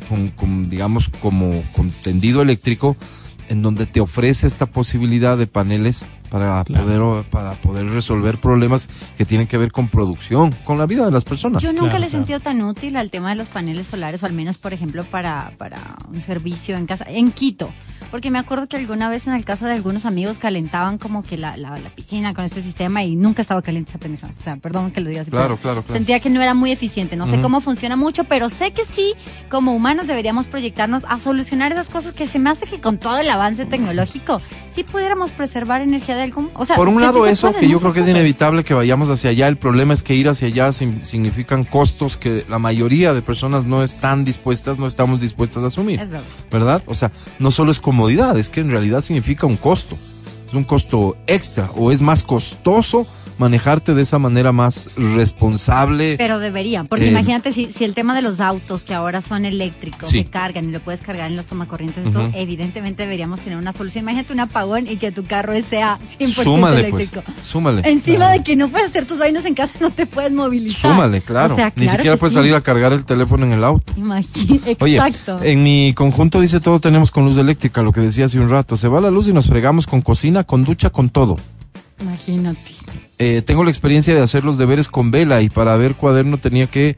con, con, digamos, como con tendido eléctrico, en donde te ofrece esta posibilidad de paneles para Claro. poder para poder resolver problemas que tienen que ver con producción, con la vida de las personas. Yo nunca Claro, le he claro. sentido tan útil al tema de los paneles solares, o al menos, por ejemplo, para, para un servicio en casa, en Quito. Porque me acuerdo que alguna vez en el casa de algunos amigos calentaban como que la, la, la piscina con este sistema y nunca estaba caliente esa pendeja. O sea, perdón que lo diga así. Claro, claro, claro. Sentía que no era muy eficiente. No sé cómo funciona mucho, pero sé que sí, como humanos deberíamos proyectarnos a solucionar esas cosas que se me hace que con todo el avance tecnológico, sí pudiéramos preservar energía de algún... O sea, Por un sí lado eso, que yo creo que es inevitable que vayamos hacia allá. El problema es que ir hacia allá significan costos que la mayoría de personas no están dispuestas, no estamos dispuestas a asumir. Es verdad. ¿verdad? O sea, no solo es comodidad, es que en realidad significa un costo. Es un costo extra o es más costoso manejarte de esa manera más responsable. Pero deberían, porque Eh, imagínate si, si el tema de los autos que ahora son eléctricos, Sí. que cargan y lo puedes cargar en los tomacorrientes, esto Ujú. evidentemente deberíamos tener una solución. Imagínate un apagón y que tu carro sea 100% súmale, pues. eléctrico. Súmale. Encima de que no puedes hacer tus vainas en casa, (laughs) no te puedes movilizar. Súmale, claro. O sea, Ni siquiera puedes sí. salir a cargar el teléfono en el auto. (laughs) Oye, Exacto. en mi conjunto dice todo tenemos con luz eléctrica, lo que decía hace un rato. Se va la luz y nos fregamos con cocina, con ducha, con todo. Imagínate. Eh, tengo la experiencia de hacer los deberes con vela y para ver cuaderno tenía que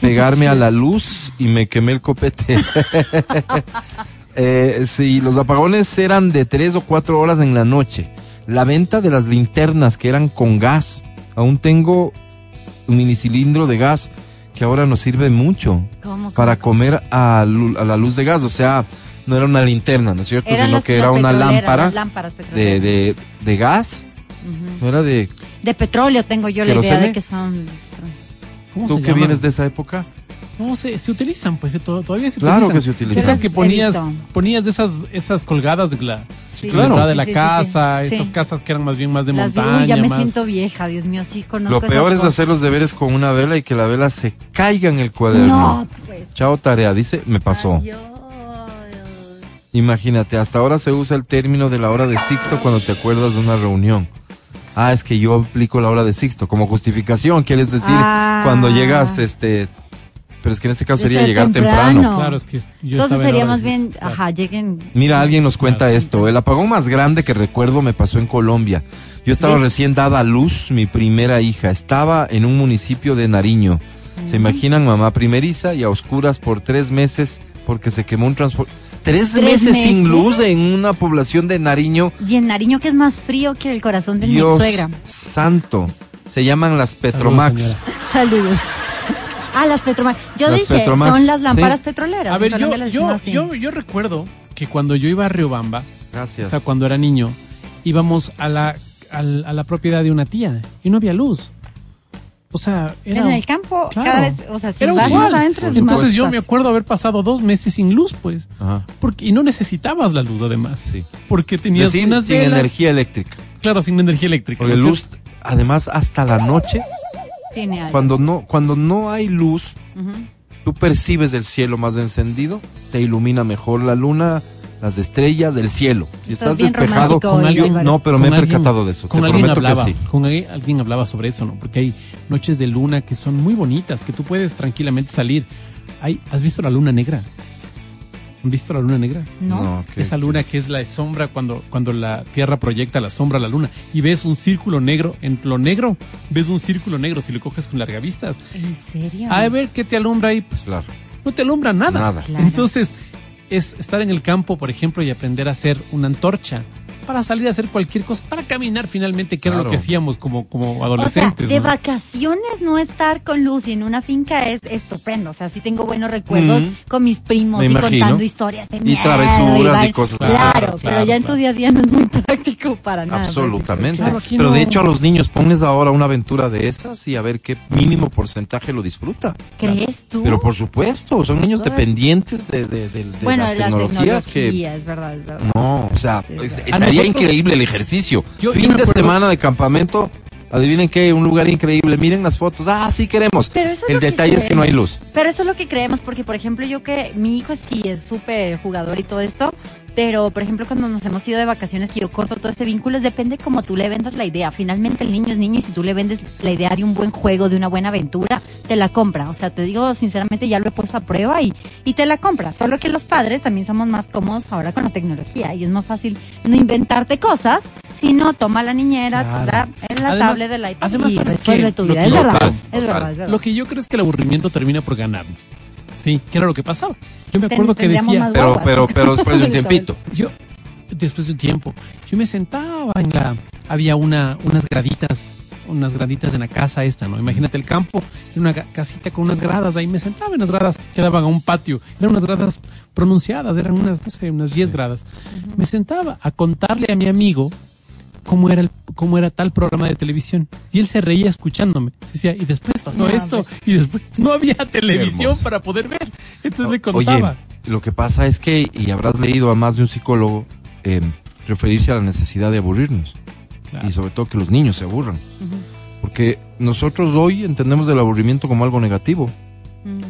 pegarme a la luz y me quemé el copete. (laughs) eh, sí, los apagones eran de tres o cuatro horas en la noche. La venta de las linternas que eran con gas. Aún tengo un minicilindro de gas que ahora nos sirve mucho ¿Cómo, para cómo, comer a, a la luz de gas. O sea, no era una linterna, ¿no es cierto? Eran Sino las- que era una lámpara lámparas de, de, de gas. Ujú. No era de De petróleo tengo yo la idea de que son... ¿Cómo ¿Tú que llaman? vienes de esa época? No, se, se utilizan, pues, to- todavía se Claro utilizan. que se utilizan. Esas que ponías, ponías de esas, esas colgadas de la, Sí, claro. de la sí, sí, casa, sí. esas Sí. casas que eran más bien más de Las vi- montaña. Uy, ya me más- siento vieja, Dios mío, sí conozco Lo peor esas es hacer cosas. los deberes con una vela y que la vela se caiga en el cuaderno. No, pues. Chao tarea, dice, me pasó. Ay. Imagínate, hasta ahora se usa el término de la hora de Sixto cuando te acuerdas de una reunión. Ah, es que yo aplico la hora de Sixto como justificación, quieres decir, Ah. cuando llegas, este, Pero es que en este caso sería ser llegar temprano. temprano. Claro, es que yo Entonces sería más bien, claro. ajá, lleguen. Mira, alguien nos cuenta Claro. esto. El apagón más grande que recuerdo me pasó en Colombia. Yo estaba ¿Ves? recién dada a luz mi primera hija. Estaba en un municipio de Nariño. ¿Se imaginan mamá primeriza y a oscuras por tres meses porque se quemó un transporte? ¿Tres, ¿Tres meses, sin luz en una población de Nariño. Y en Nariño, que es más frío que el corazón de mi Dios suegra. santo. Se llaman las Petromax. (laughs) Saludos. Ah, las Petromax. Yo Las dije, Petromax, son las lámparas sí. petroleras. A ver, yo, yo, yo, yo recuerdo que cuando yo iba a Riobamba, Gracias. o sea, cuando era niño, íbamos a la, al- a la propiedad de una tía y no había luz. O sea, era... en el campo, Claro. cada vez, o sea, si Era vas igual. más adentro es Entonces más yo me acuerdo haber pasado dos meses sin luz, pues. Ajá. Porque, y no necesitabas la luz, además. Sí. Porque tenías Sin, unas sin velas. energía eléctrica. Claro, sin energía eléctrica. Porque ¿no es luz, cierto? además, hasta la noche, Tiene algo. cuando no, cuando no hay luz, tú percibes el cielo más encendido, te ilumina mejor la luna, las estrellas, el cielo. Si Estás despejado, con hoy, alguien- no, pero me he alguien- percatado de eso. Con te alguien hablaba, que sí. con alguien, alguien hablaba sobre eso, ¿no? Porque hay noches de luna que son muy bonitas, que tú puedes tranquilamente salir. Hay, ¿Has visto la luna negra? ¿Han visto la luna negra? No. ¿qué? Esa luna que es la sombra cuando, cuando la Tierra proyecta la sombra a la luna y ves un círculo negro, en lo negro, ves un círculo negro si lo coges con largavistas. ¿En serio? A ver qué te alumbra ahí, pues Claro. no te alumbra nada. Nada. Claro. Entonces, es estar en el campo, por ejemplo, y aprender a hacer una antorcha para salir a hacer cualquier cosa, para caminar finalmente, que era lo que hacíamos como, como O sea, adolescentes. de ¿no? vacaciones no estar con luz y en una finca es estupendo. O sea, sí tengo buenos recuerdos con mis primos Me y imagino. contando historias de Y miedo. travesuras y cosas así. Claro, Claro, pero ya en tu día a día no es muy (laughs) práctico para nada. Absolutamente. Pero de no. hecho a los niños pones ahora una aventura de esas y a ver qué mínimo porcentaje lo disfruta. ¿Crees tú? Pero por supuesto, son niños dependientes de, de- de- de bueno, las la tecnologías tecnología, que... es verdad, es verdad. No, o sea, Sí, es-. Estaría A nosotros- increíble el ejercicio. Yo- fin yo de acuerdo- semana de campamento, adivinen qué, un lugar increíble. Miren las fotos. Ah, sí queremos. Pero eso es el lo que detalle es que no hay luz. Pero eso es lo que creemos, porque por ejemplo yo que mi hijo sí es súper jugador y todo esto, pero por ejemplo cuando nos hemos ido de vacaciones que yo corto todo este vínculo, depende cómo tú le vendas la idea. Finalmente el niño es niño y si tú le vendes la idea de un buen juego, de una buena aventura, te la compra. O sea, te digo sinceramente ya lo he puesto a prueba y, y te la compra. Solo que los padres también somos más cómodos ahora con la tecnología y es más fácil no inventarte cosas, sino toma la niñera, Claro. da en la Además- tablet del iPad además, y ¿sabes resuelve tu Lo vida. que- Es verdad, Total, es total. verdad, es verdad. Lo que yo creo es que el aburrimiento termina por ganarnos. Sí, que era lo que pasaba. Yo me Ten- acuerdo que decía, Pero, pero, pero después de un (laughs) tiempito. yo, después de un tiempo, yo me sentaba en la, había una, unas graditas, unas graditas en la casa esta, ¿no? Imagínate el campo, era una casita con unas gradas, ahí me sentaba en las gradas que daban a un patio, eran unas gradas pronunciadas, eran unas, no sé, unas 10 gradas. Me sentaba a contarle a mi amigo cómo era el, cómo era tal programa de televisión. Y él se reía escuchándome. Decía, y después pasó No, esto, y después no había televisión para poder ver. Entonces le Oye, contaba. lo que pasa es que, y habrás leído a más de un psicólogo, eh, referirse a la necesidad de aburrirnos. Claro. Y sobre todo que los niños se aburran. Porque nosotros hoy entendemos el aburrimiento como algo negativo. Mm.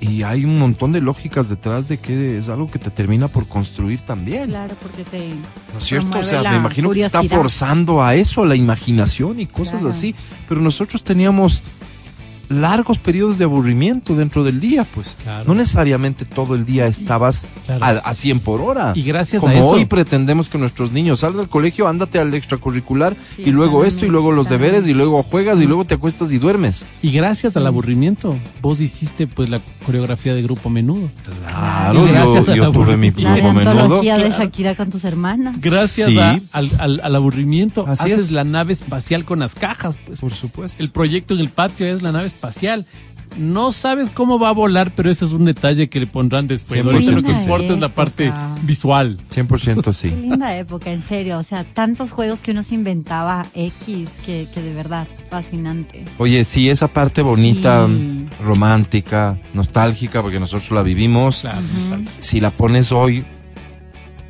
Y hay un montón de lógicas detrás de que es algo que te termina por construir también. Claro, porque te... ¿No es cierto? O sea, me imagino que está forzando a eso, a la imaginación y cosas Claro. así. Pero nosotros teníamos largos periodos de aburrimiento dentro del día, pues. Claro. No necesariamente todo el día estabas Claro. al- a, 100 por hora. Y gracias Como a eso. hoy pretendemos que nuestros niños salgan del colegio, ándate al extracurricular Sí, y luego esto y luego los deberes y luego juegas y luego te acuestas y duermes. Y gracias al aburrimiento, vos hiciste pues la coreografía de grupo menudo. Claro, Y gracias yo, al yo tuve mi aburrimiento. La grupo menudo. antología de. Shakira con tus hermanas. Gracias Sí. a- al, al- al aburrimiento, Así haces es. la nave espacial con las cajas. Pues. Por supuesto. El proyecto en el patio es la nave espacial. No sabes cómo va a volar, pero ese es un detalle que le pondrán después. Ahorita lo que importa es la parte visual. 100% sí. Qué linda época, en serio. O sea, tantos juegos que uno se inventaba X, que, que de verdad, fascinante. Oye, sí, esa parte bonita, Sí. romántica, nostálgica, porque nosotros la vivimos, Claro, si la pones hoy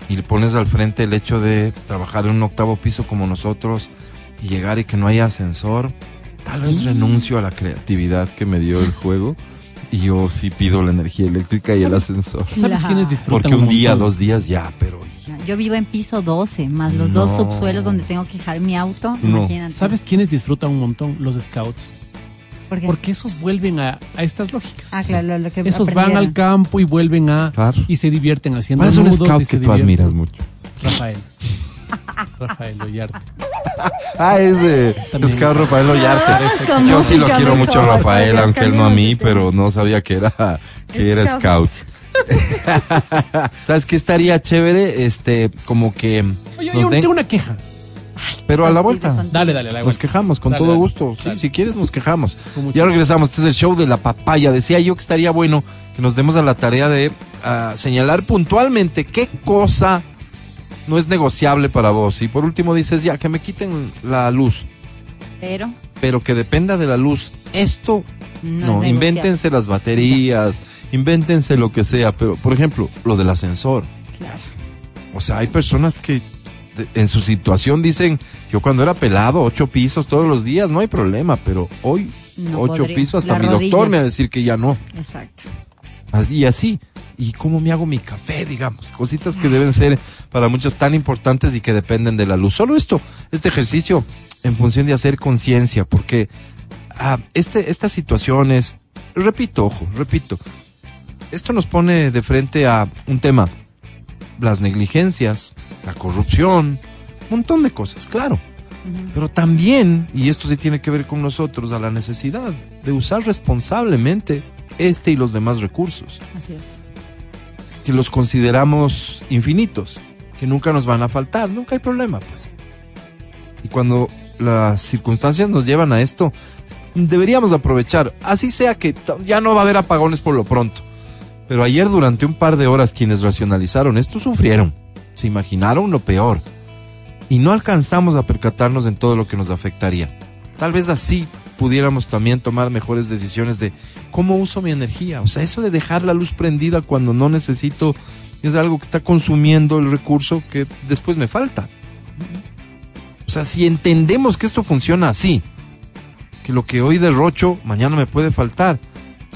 y le pones al frente el hecho de trabajar en un octavo piso como nosotros y llegar y que no haya ascensor, tal vez renuncio a la creatividad que me dio el juego y yo sí pido la energía eléctrica y el ascensor. ¿Sabes quiénes disfrutan Porque un día, dos días ya, pero Yo vivo en piso 12, más los dos subsuelos donde tengo que dejar mi auto. No. Imagínate. ¿Sabes quiénes disfrutan un montón? Los scouts. ¿Por qué? Porque esos vuelven a, a estas lógicas. Ah, claro, lo, lo que Esos van al campo y vuelven a... Y se divierten haciendo ¿Cuál es un y scout que tú admiras mucho? Rafael. Rafael Ollarte. Ah, ese También. Scout Rafael Ollarte. con Yo sí lo quiero mucho a Rafael, aunque él no a mí, pero no sabía que era, que era Scout. (laughs) ¿Sabes qué estaría chévere? Este, como que Oye, nos yo den- tengo una queja. pero a la vuelta. Dale, dale, a la Nos vuelta. quejamos con Dale, todo dale. gusto. Sí, Dale. si quieres nos quejamos. Ya regresamos. Este es el show de la papaya. Decía yo que estaría bueno que nos demos a la tarea de ah, señalar puntualmente qué cosa no es negociable para vos. Y por último dices, ya, que me quiten la luz, Pero pero que dependa de la luz. Esto, no, no, es negociable. invéntense las baterías, invéntense lo que sea. Pero, por ejemplo, lo del ascensor. Claro. O sea, hay personas que en su situación dicen, yo cuando era pelado, ocho pisos todos los días, no hay problema, pero hoy No ocho podría. pisos, hasta La mi doctor me va a decir que ya no. Exacto. Así y así. ¿Y cómo me hago mi café, digamos? Cositas que deben ser para muchos tan importantes y que dependen de la luz. Solo esto, este ejercicio en función de hacer conciencia, porque ah, este, estas situaciones, repito, ojo, repito, esto nos pone de frente a un tema, las negligencias, la corrupción, un montón de cosas, claro. Pero también, y esto sí tiene que ver con nosotros, a la necesidad de usar responsablemente este y los demás recursos, Así es. Que los consideramos infinitos, que nunca nos van a faltar, nunca hay problema, pues. Y cuando las circunstancias nos llevan a esto, deberíamos aprovechar, así sea que ya no va a haber apagones por lo pronto. Pero ayer durante un par de horas quienes racionalizaron esto sufrieron, se imaginaron lo peor y no alcanzamos a percatarnos en todo lo que nos afectaría. Tal vez así pudiéramos también tomar mejores decisiones de cómo uso mi energía. O sea, eso de dejar la luz prendida cuando no necesito es algo que está consumiendo el recurso que después me falta. O sea, si entendemos que esto funciona así, que lo que hoy derrocho, mañana me puede faltar,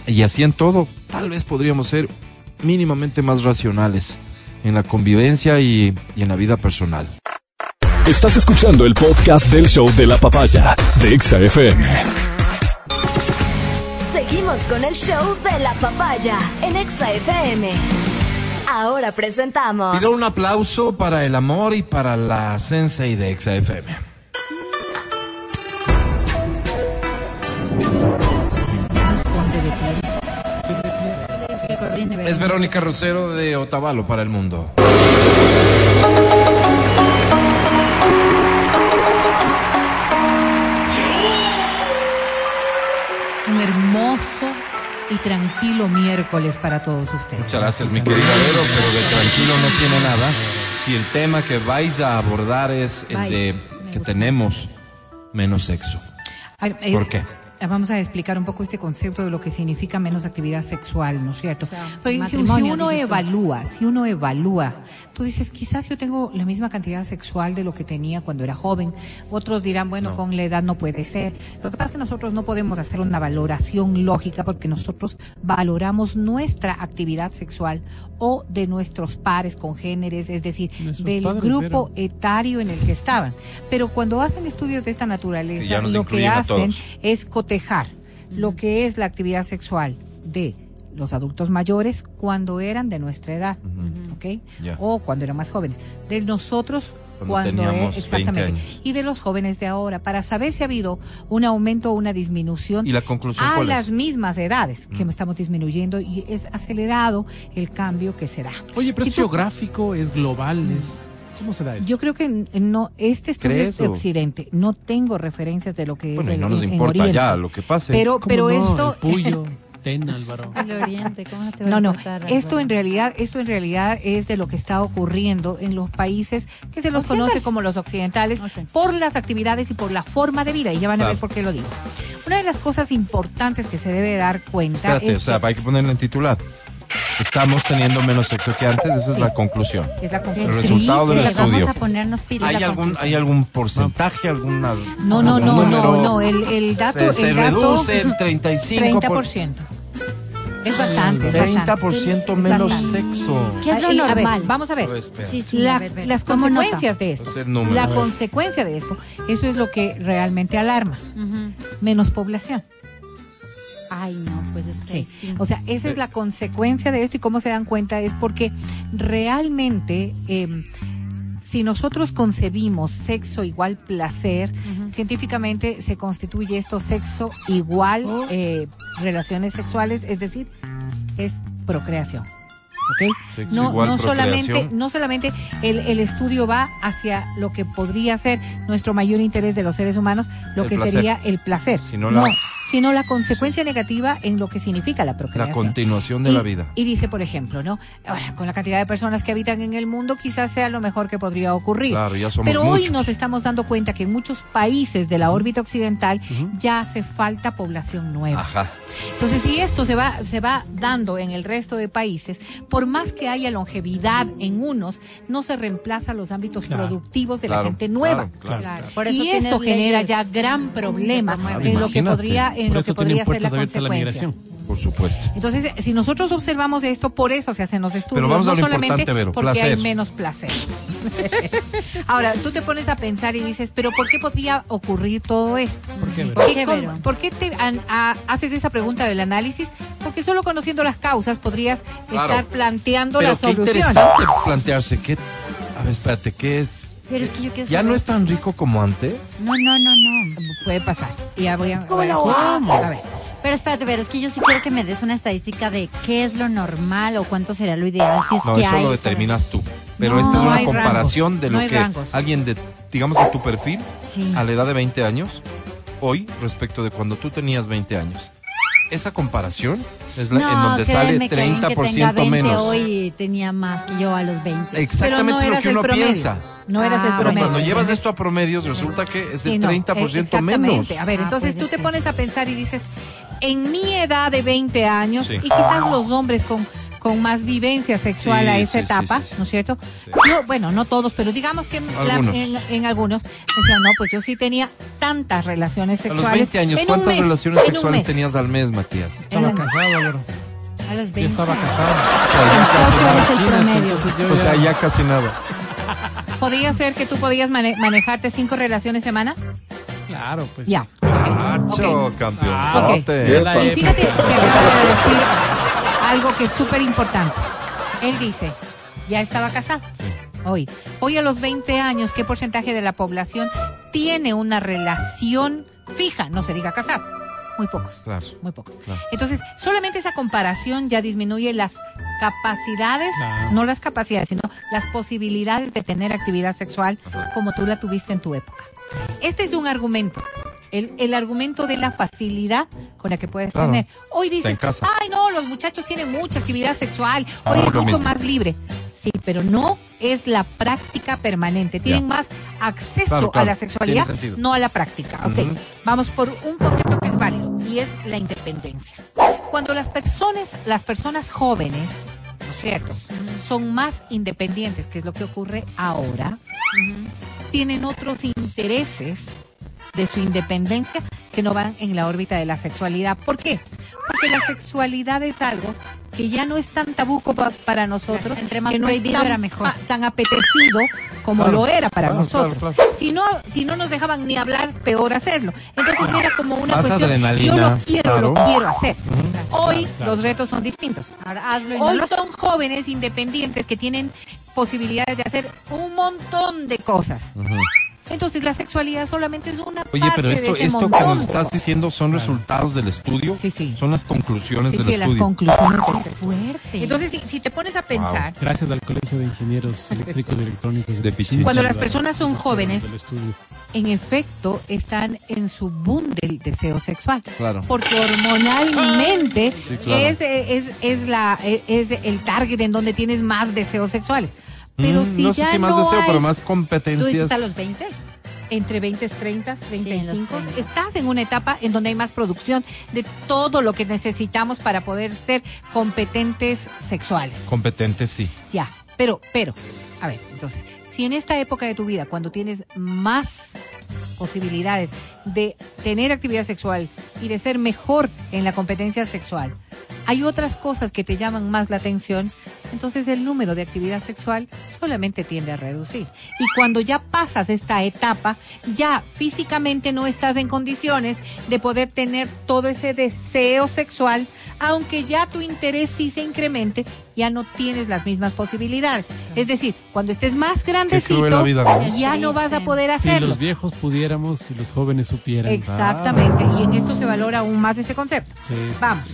y así en todo, tal vez podríamos ser mínimamente más racionales en la convivencia y, y en la vida personal. Estás escuchando el podcast del show de la papaya de Exa FM. Seguimos con el show de la papaya en Exa FM. Ahora presentamos. Pido un aplauso para el amor y para la Sensei de Exa FM. Es Verónica Rosero de Otavalo para el mundo. Hermoso y tranquilo miércoles para todos ustedes. Muchas gracias, mi querida Vero, pero de tranquilo no tiene nada. Si el tema que vais a abordar es el de que tenemos menos sexo. Ay, eh, ¿Por qué? Vamos a explicar un poco este concepto de lo que significa menos actividad sexual, ¿no es cierto? sea, Porque si, uno evalúa, si uno evalúa, tú dices, quizás yo tengo la misma cantidad sexual de lo que tenía cuando era joven. Otros dirán, bueno, con la edad no puede ser. Lo que pasa es que nosotros no podemos hacer una valoración lógica porque nosotros valoramos nuestra actividad sexual o de nuestros pares congéneres, es decir, Nuestros del padres, grupo etario en el que estaban. Pero cuando hacen estudios de esta naturaleza, lo que incluyen a hacen todos. es cotejar lo que es la actividad sexual de los adultos mayores cuando eran de nuestra edad, ¿ok? O cuando eran más jóvenes. De nosotros Cuando cuando, teníamos es- 20 exactamente. años. Y de los jóvenes de ahora, para saber si ha habido un aumento o una disminución ¿Y la conclusión a cuál es? las mismas edades que estamos disminuyendo y es acelerado el cambio que se da. Oye, pero Si es tú- geográfico, es global, es... ¿Cómo se da eso? Yo creo que n- no, este estudio ¿Crees es de o? Occidente. No tengo referencias de lo que Bueno, es y no nos importa ya lo que pase. Pero, ¿Cómo pero no? esto, El Puyo, (laughs) Ten, Álvaro. El Oriente, ¿cómo no te va no, a no. Esto Álvaro? en realidad, esto en realidad es de lo que está ocurriendo en los países que se los conoce como los occidentales por las actividades y por la forma de vida. Y ya van a Claro. ver por qué lo digo. Una de las cosas importantes que se debe dar cuenta Espérate, es o sea, que- hay que ponerlo en titular. Estamos teniendo menos sexo que antes, esa es la conclusión. es la conclusión. El resultado del estudio. Vamos a ponernos pilas. ¿Hay algún, conclusión. ¿Hay algún porcentaje, alguna... No, no, algún no, no, no. El, el dato, Se, se el dato, reduce el 35 por- 30%. Es bastante, es bastante. 30% Es menos bastante. sexo. ¿Qué es lo Ay, a ver, normal? vamos a ver. A ver, espera. Sí, sí, La- a ver, ver. las Tomo nota. consecuencias de esto. La consecuencia de esto. Eso es lo que realmente alarma. Ujú. Menos población. Ay, no, pues es que Sí. sí. O sea, esa es la consecuencia de esto y cómo se dan cuenta es porque realmente eh, si nosotros concebimos sexo igual placer, científicamente se constituye esto sexo igual eh, relaciones sexuales, es decir, es procreación. No, igual no solamente, no solamente el, el estudio va hacia lo que podría ser nuestro mayor interés de los seres humanos, lo El que placer. sería el placer, Sino la- sino la consecuencia negativa en lo que significa la La procreación. continuación de Y- la vida. Y dice, por ejemplo, ¿no? Ahora, con la cantidad de personas que habitan en el mundo, quizás sea lo mejor que podría ocurrir. Claro, ya somos Pero hoy nos estamos dando cuenta que en muchos países de la órbita occidental ya hace falta población nueva. Ajá. Entonces, si esto se va, se va dando en el resto de países, por más que haya longevidad en unos, no se reemplaza los ámbitos Claro. productivos de Claro, la gente nueva. claro, claro, Por eso y eso genera ya gran problema en lo que podría, en Por lo que podría ser la consecuencia. Por supuesto. Entonces, si nosotros observamos esto, por eso se hacen los estudios, Pero vamos a no lo solamente Vero, porque placer. hay menos placer. (laughs) Ahora, tú te pones a pensar y dices, pero ¿por qué podría ocurrir todo esto? ¿Por qué, Vero? ¿Por ¿Qué qué, con- Vero? ¿Por qué te an- a- haces esa pregunta del análisis? Porque solo conociendo las causas podrías Claro. estar planteando Pero la qué solución. interesante plantearse qué. A ver, espérate, ¿qué es? Pero es que yo quiero ¿Ya saber- no es tan rico como antes? No, no, no, no. Puede pasar. Y ya voy a, ¿Cómo voy a- no? a ver. Pero espérate, pero es que yo sí quiero que me des una estadística de qué es lo normal o cuánto será lo ideal. Si es No, que eso hay lo determinas tú. Pero No, esta es una comparación rangos, de lo que rangos. alguien de, digamos, de tu perfil, Sí. a la edad de 20 años, hoy, respecto de cuando tú tenías 20 años. Esa comparación es la, en donde sale créeme que alguien que tenga 30% 20 menos. hoy tenía más que yo a los 20. Exactamente Pero no es lo que uno promedio. piensa. No eras el Ah, Pero promedio. cuando llevas esto a promedios, resulta que es el Sí, no, 30% eh, menos. exactamente. A ver, Ah, entonces puede tú te pones a pensar y dices, en mi edad de 20 años, Sí. y quizás los hombres con, con más vivencia sexual Sí, a esa sí, etapa, sí, sí. ¿no es cierto? Yo, bueno, no todos, pero digamos que en, la- Algunos. en, en algunos decían, no, pues yo sí tenía tantas relaciones A sexuales. los 20 años, ¿cuántas mes, relaciones sexuales tenías al mes, Matías? Estaba En casado, Vero. A los Yo 20. estaba casado. Eres el promedio. entonces yo O sea, ya casi nada. ¿Podría ser que tú podías mane- manejarte cinco relaciones semana? Claro, pues. Ya. Macho, campeonzote. Ok. La Y fíjate que época. acaba de decir algo que es súper importante. Él dice, ya estaba casado. Hoy. Hoy a los 20 años, ¿qué porcentaje de la población tiene una relación fija? No se diga casado. Muy pocos. Claro. Muy pocos. Claro. Entonces, solamente esa comparación ya disminuye las capacidades, Claro. no las capacidades, sino las posibilidades de tener actividad sexual como tú la tuviste en tu época. Este es un argumento. El, el argumento de la facilidad con la que puedes Claro. tener. Hoy dices, ay no, los muchachos tienen mucha actividad sexual, Ah, hoy es mucho mismo. más libre. Sí, pero no es la práctica permanente. Tienen más acceso Claro, claro. a la sexualidad, no a la práctica. Ok, Ujú. vamos por un concepto que es válido y es la independencia. Cuando las personas, las personas jóvenes, ¿no es cierto? Son más independientes, que es lo que ocurre ahora, tienen otros intereses de su independencia que no van en la órbita de la sexualidad. ¿Por qué? Porque la sexualidad es algo que ya no es tan tabú como para nosotros, Entre más que no es tan, era mejor. tan apetecido como Claro, lo era para claro, nosotros. claro, claro. Si no, si no nos dejaban ni hablar, peor hacerlo. Entonces era como una Más cuestión, adrenalina, yo lo quiero, lo quiero hacer. Hoy los retos son distintos. Ahora hazlo y no Hoy lo- son jóvenes independientes que tienen posibilidades de hacer un montón de cosas. Entonces la sexualidad solamente es una Oye, parte pero de esto, ese esto que nos de estás diciendo son resultados del estudio. Sí, sí. Son las conclusiones Sí, del sí, las estudio. conclusiones de Qué este fuerte. Entonces, si, si te pones a pensar, Gracias al Colegio de Ingenieros (laughs) Eléctricos y Electrónicos De Pichis. Cuando las personas son jóvenes, en efecto, están en su boom del deseo sexual. Claro. Porque hormonalmente Sí, claro. es, es, es, la, es el target en donde tienes más deseos sexuales. Pero Mm, si no sé ya si más no deseo, hay- pero más ¿Tú competencias. dices a los 20? entre 20, 30, 35, 30. estás en una etapa en donde hay más producción de todo lo que necesitamos para poder ser competentes sexuales. Competentes, sí. Ya, pero, pero, a ver, entonces, si en esta época de tu vida, cuando tienes más posibilidades de tener actividad sexual y de ser mejor en la competencia sexual, hay otras cosas que te llaman más la atención, entonces el número de actividad sexual solamente tiende a reducir. Y cuando ya pasas esta etapa, ya físicamente no estás en condiciones de poder tener todo ese deseo sexual, aunque ya tu interés sí se incremente, ya no tienes las mismas posibilidades. Es decir, cuando estés más grandecito, ya no vas a poder Si hacerlo. los viejos pudiéramos, si los jóvenes supieran. Exactamente, y en esto se valora aún más ese concepto. Sí. Vamos.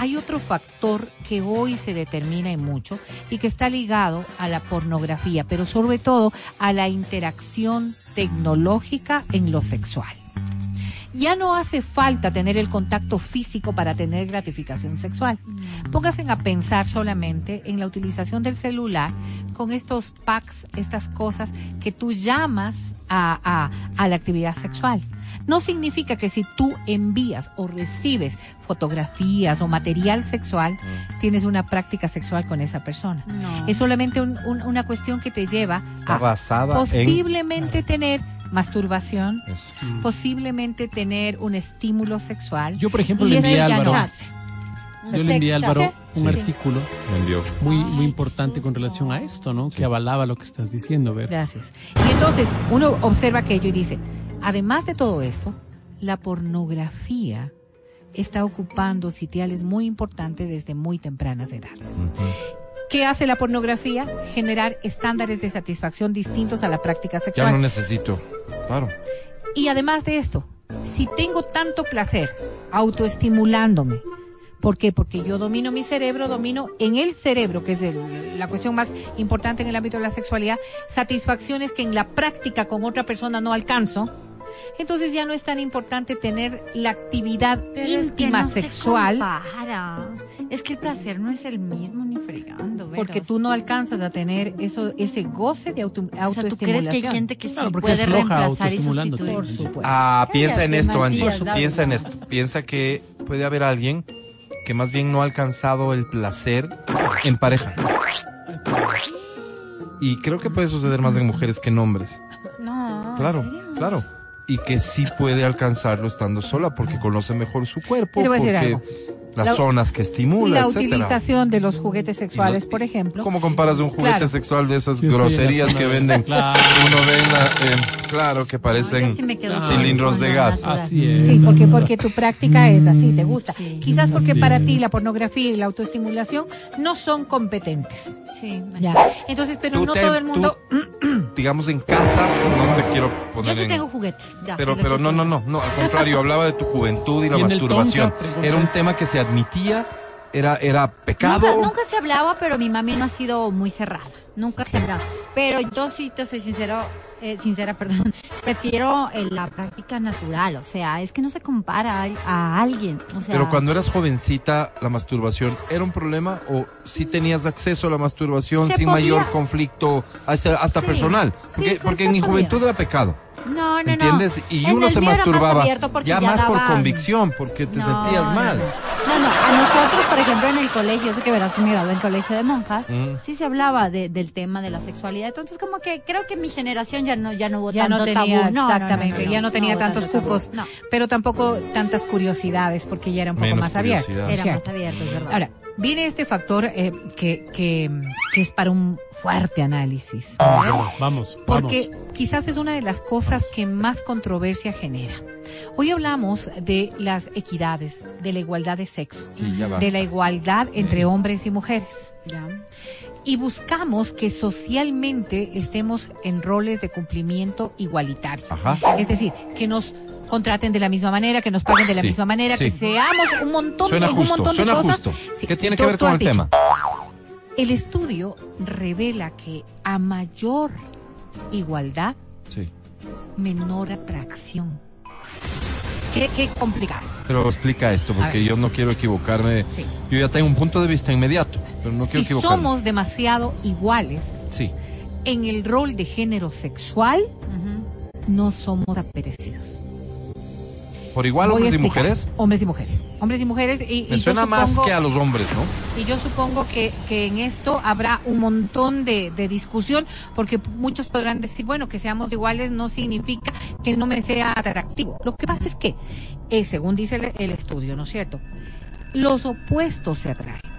Hay otro factor que hoy se determina en mucho y que está ligado a la pornografía, pero sobre todo a la interacción tecnológica en lo sexual. Ya no hace falta tener el contacto físico para tener gratificación sexual. Pónganse a pensar solamente en la utilización del celular con estos packs, estas cosas que tú llamas a, a- a la actividad sexual. No significa que si tú envías o recibes fotografías o material sexual, tienes una práctica sexual con esa persona. No. Es solamente un- un- una cuestión que te lleva Está a basada en- posiblemente tener masturbación, Eso. posiblemente tener un estímulo sexual. Yo, por ejemplo, y le envié a Álvaro, yo le envié a Álvaro un Sí. artículo muy importante con relación a esto, ¿no? Que avalaba lo que estás diciendo, ver. Gracias. Y entonces uno observa aquello y dice, además de todo esto, la pornografía está ocupando sitiales muy importantes desde muy tempranas edades. ¿Qué hace la pornografía? Generar estándares de satisfacción distintos a la práctica Ya sexual. no necesito. Claro. Y además de esto, si tengo tanto placer autoestimulándome, ¿por qué? Porque yo domino mi cerebro, domino en el cerebro, que es el- la cuestión más importante en el ámbito de la sexualidad, satisfacciones que en la práctica con otra persona no alcanzo. Entonces ya no es tan importante tener la actividad Pero es que íntima no sexual. Es que el placer no es el mismo ni fregando, porque tú no alcanzas a tener eso, ese goce de auto, O sea, ¿tú crees autoestimulación. que hay gente que sí porque puede es floja reemplazar y autoestimulándote. sustituir? Por supuesto. Ah, piensa en esto, dale. Piensa en esto. Piensa que puede haber alguien que más bien no ha alcanzado el placer en pareja. Y creo que puede suceder más en mujeres que en hombres. No, ¿en Claro, serio? claro. Y que sí puede alcanzarlo estando sola porque conoce mejor su cuerpo, Te voy a decir porque algo. Las La- zonas que estimula, la etcétera. utilización de los juguetes sexuales, lo- por ejemplo. ¿Cómo comparas un juguete Claro. sexual de esas Sí, groserías que de- venden? Claro. Uno ve en la- eh, claro, que No, parecen yo sí me quedo con- cilindros de gas. Así es. Sí, porque, porque tu práctica es así, te gusta. Sí. Quizás porque Así para es. ti la pornografía y la autoestimulación no son competentes. Sí, Ya. Entonces, pero no te- todo el mundo. (clears throat) digamos en casa, no te quiero poner Yo sí en... tengo juguetes. ya, Pero, juguetes pero no, no, no, no, al contrario, hablaba de tu juventud y la Y masturbación. Tonka. Era un tema que se admitía, era, era pecado. Nunca, nunca se hablaba, pero mi mami no ha sido muy cerrada. Nunca se hablaba. Pero yo sí te soy sincero, eh, sincera, (laughs) perdón. Prefiero eh, la práctica natural. O sea, es que no se compara a, a alguien. O sea, Pero cuando eras jovencita, ¿la masturbación era un problema o si tenías acceso a la masturbación sin podía- mayor conflicto hasta, hasta Sí, personal? sí, Porque, sí, porque en mi juventud era pecado. No, no, no. ¿Entiendes? Y En uno se más masturbaba ya, ya más por convicción, porque te No, sentías no, mal. No, no, a nosotros, por ejemplo, en el colegio, yo sé que verás que me gradué en colegio de monjas, Mm. sí se hablaba de- del tema de la sexualidad. Entonces, como que creo que mi generación ya no, ya no hubo Ya tanto no tenía, tabú. No, no, no, exactamente, no, ya no tenía tantos cucos, No, pero tampoco tantas curiosidades, porque ya era un poco Menos más abierto. era más abierto, es verdad. Ahora, viene este factor eh, que, que, que es para un fuerte análisis. Vamos, Porque vamos. quizás es una de las cosas que más controversia genera. Hoy hablamos de las equidades, de la igualdad de sexo, Sí, de la igualdad entre hombres y mujeres. Ya. Y buscamos que socialmente estemos en roles de cumplimiento igualitario. Ajá. Es decir, que nos contraten de la misma manera, que nos paguen de la Sí, misma manera, sí. que seamos un montón, Suena un justo, montón suena de cosas. justo. Sí, ¿Qué tiene tú- que ver con el dicho. tema? El estudio revela que a mayor igualdad, Sí. menor atracción. Qué, qué complicado. Pero explica esto, porque yo no quiero equivocarme. Sí. Yo ya tengo un punto de vista inmediato, pero no quiero si equivocarme. somos demasiado iguales Sí. en el rol de género sexual, no somos apetecidos. Por igual hombres y mujeres. Hombres y mujeres. Hombres y mujeres. Y, Me y suena más que a los hombres, ¿no? Y yo supongo que, que en esto habrá un montón de, de discusión, porque muchos podrán decir, bueno, que seamos iguales no significa que no me sea atractivo. Lo que pasa es que, eh, según dice el, el estudio, ¿no es cierto? Los opuestos se atraen.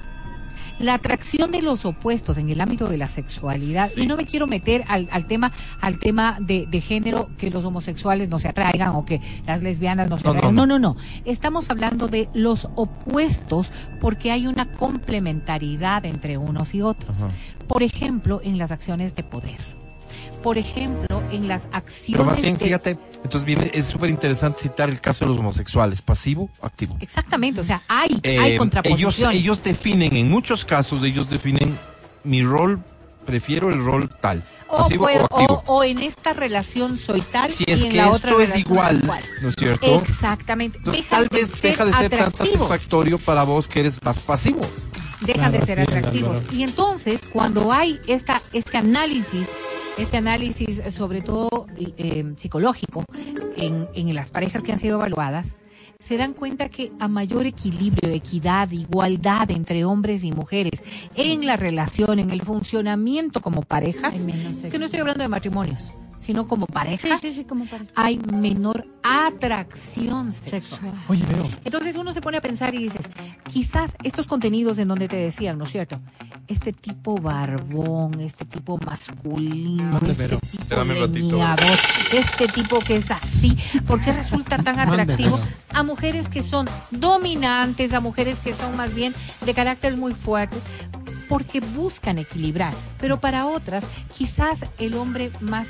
La atracción de los opuestos en el ámbito de la sexualidad, y no me quiero meter al, al tema, al tema de, de género, que los homosexuales no se atraigan o que las lesbianas no se No, no, atraigan. no. No, no, no. Estamos hablando de los opuestos porque hay una complementariedad entre unos y otros. Por ejemplo, en las acciones de poder. Por ejemplo, en las Pero acciones más bien, de fíjate, entonces viene, es súper interesante citar el caso de los homosexuales, pasivo, activo. Exactamente, o sea, hay, Eh, hay ellos, contraposiciones. ellos definen, en muchos casos, ellos definen mi rol, prefiero el rol tal, o, pasivo puedo- o activo. o- o en esta relación soy tal si y es en que la esto otra es igual. ¿no es cierto? Exactamente. Entonces tal vez deja de ser tan atractivos. satisfactorio para vos que eres más pasivo. dejan de ser sí, atractivos. Y entonces, cuando hay esta, este análisis, este análisis eh, sobre todo eh, psicológico en, en las parejas que han sido evaluadas, se dan cuenta que a mayor equilibrio, equidad, igualdad entre hombres y mujeres en la relación, en el funcionamiento como parejas, que no estoy hablando de matrimonios, sino como Sí, parejas, sí, sí, como para. hay menor atracción sexual. Oye, veo. Entonces uno se pone a pensar y dices, quizás estos contenidos en donde te decían, ¿no es cierto? Este tipo barbón, este tipo masculino, Mande, este tipo Espérame un ratito. leñador, este tipo que es así, ¿por qué resulta tan (laughs) atractivo a mujeres que son dominantes, a mujeres que son más bien de carácter muy fuerte? Porque buscan equilibrar, pero para otras quizás el hombre más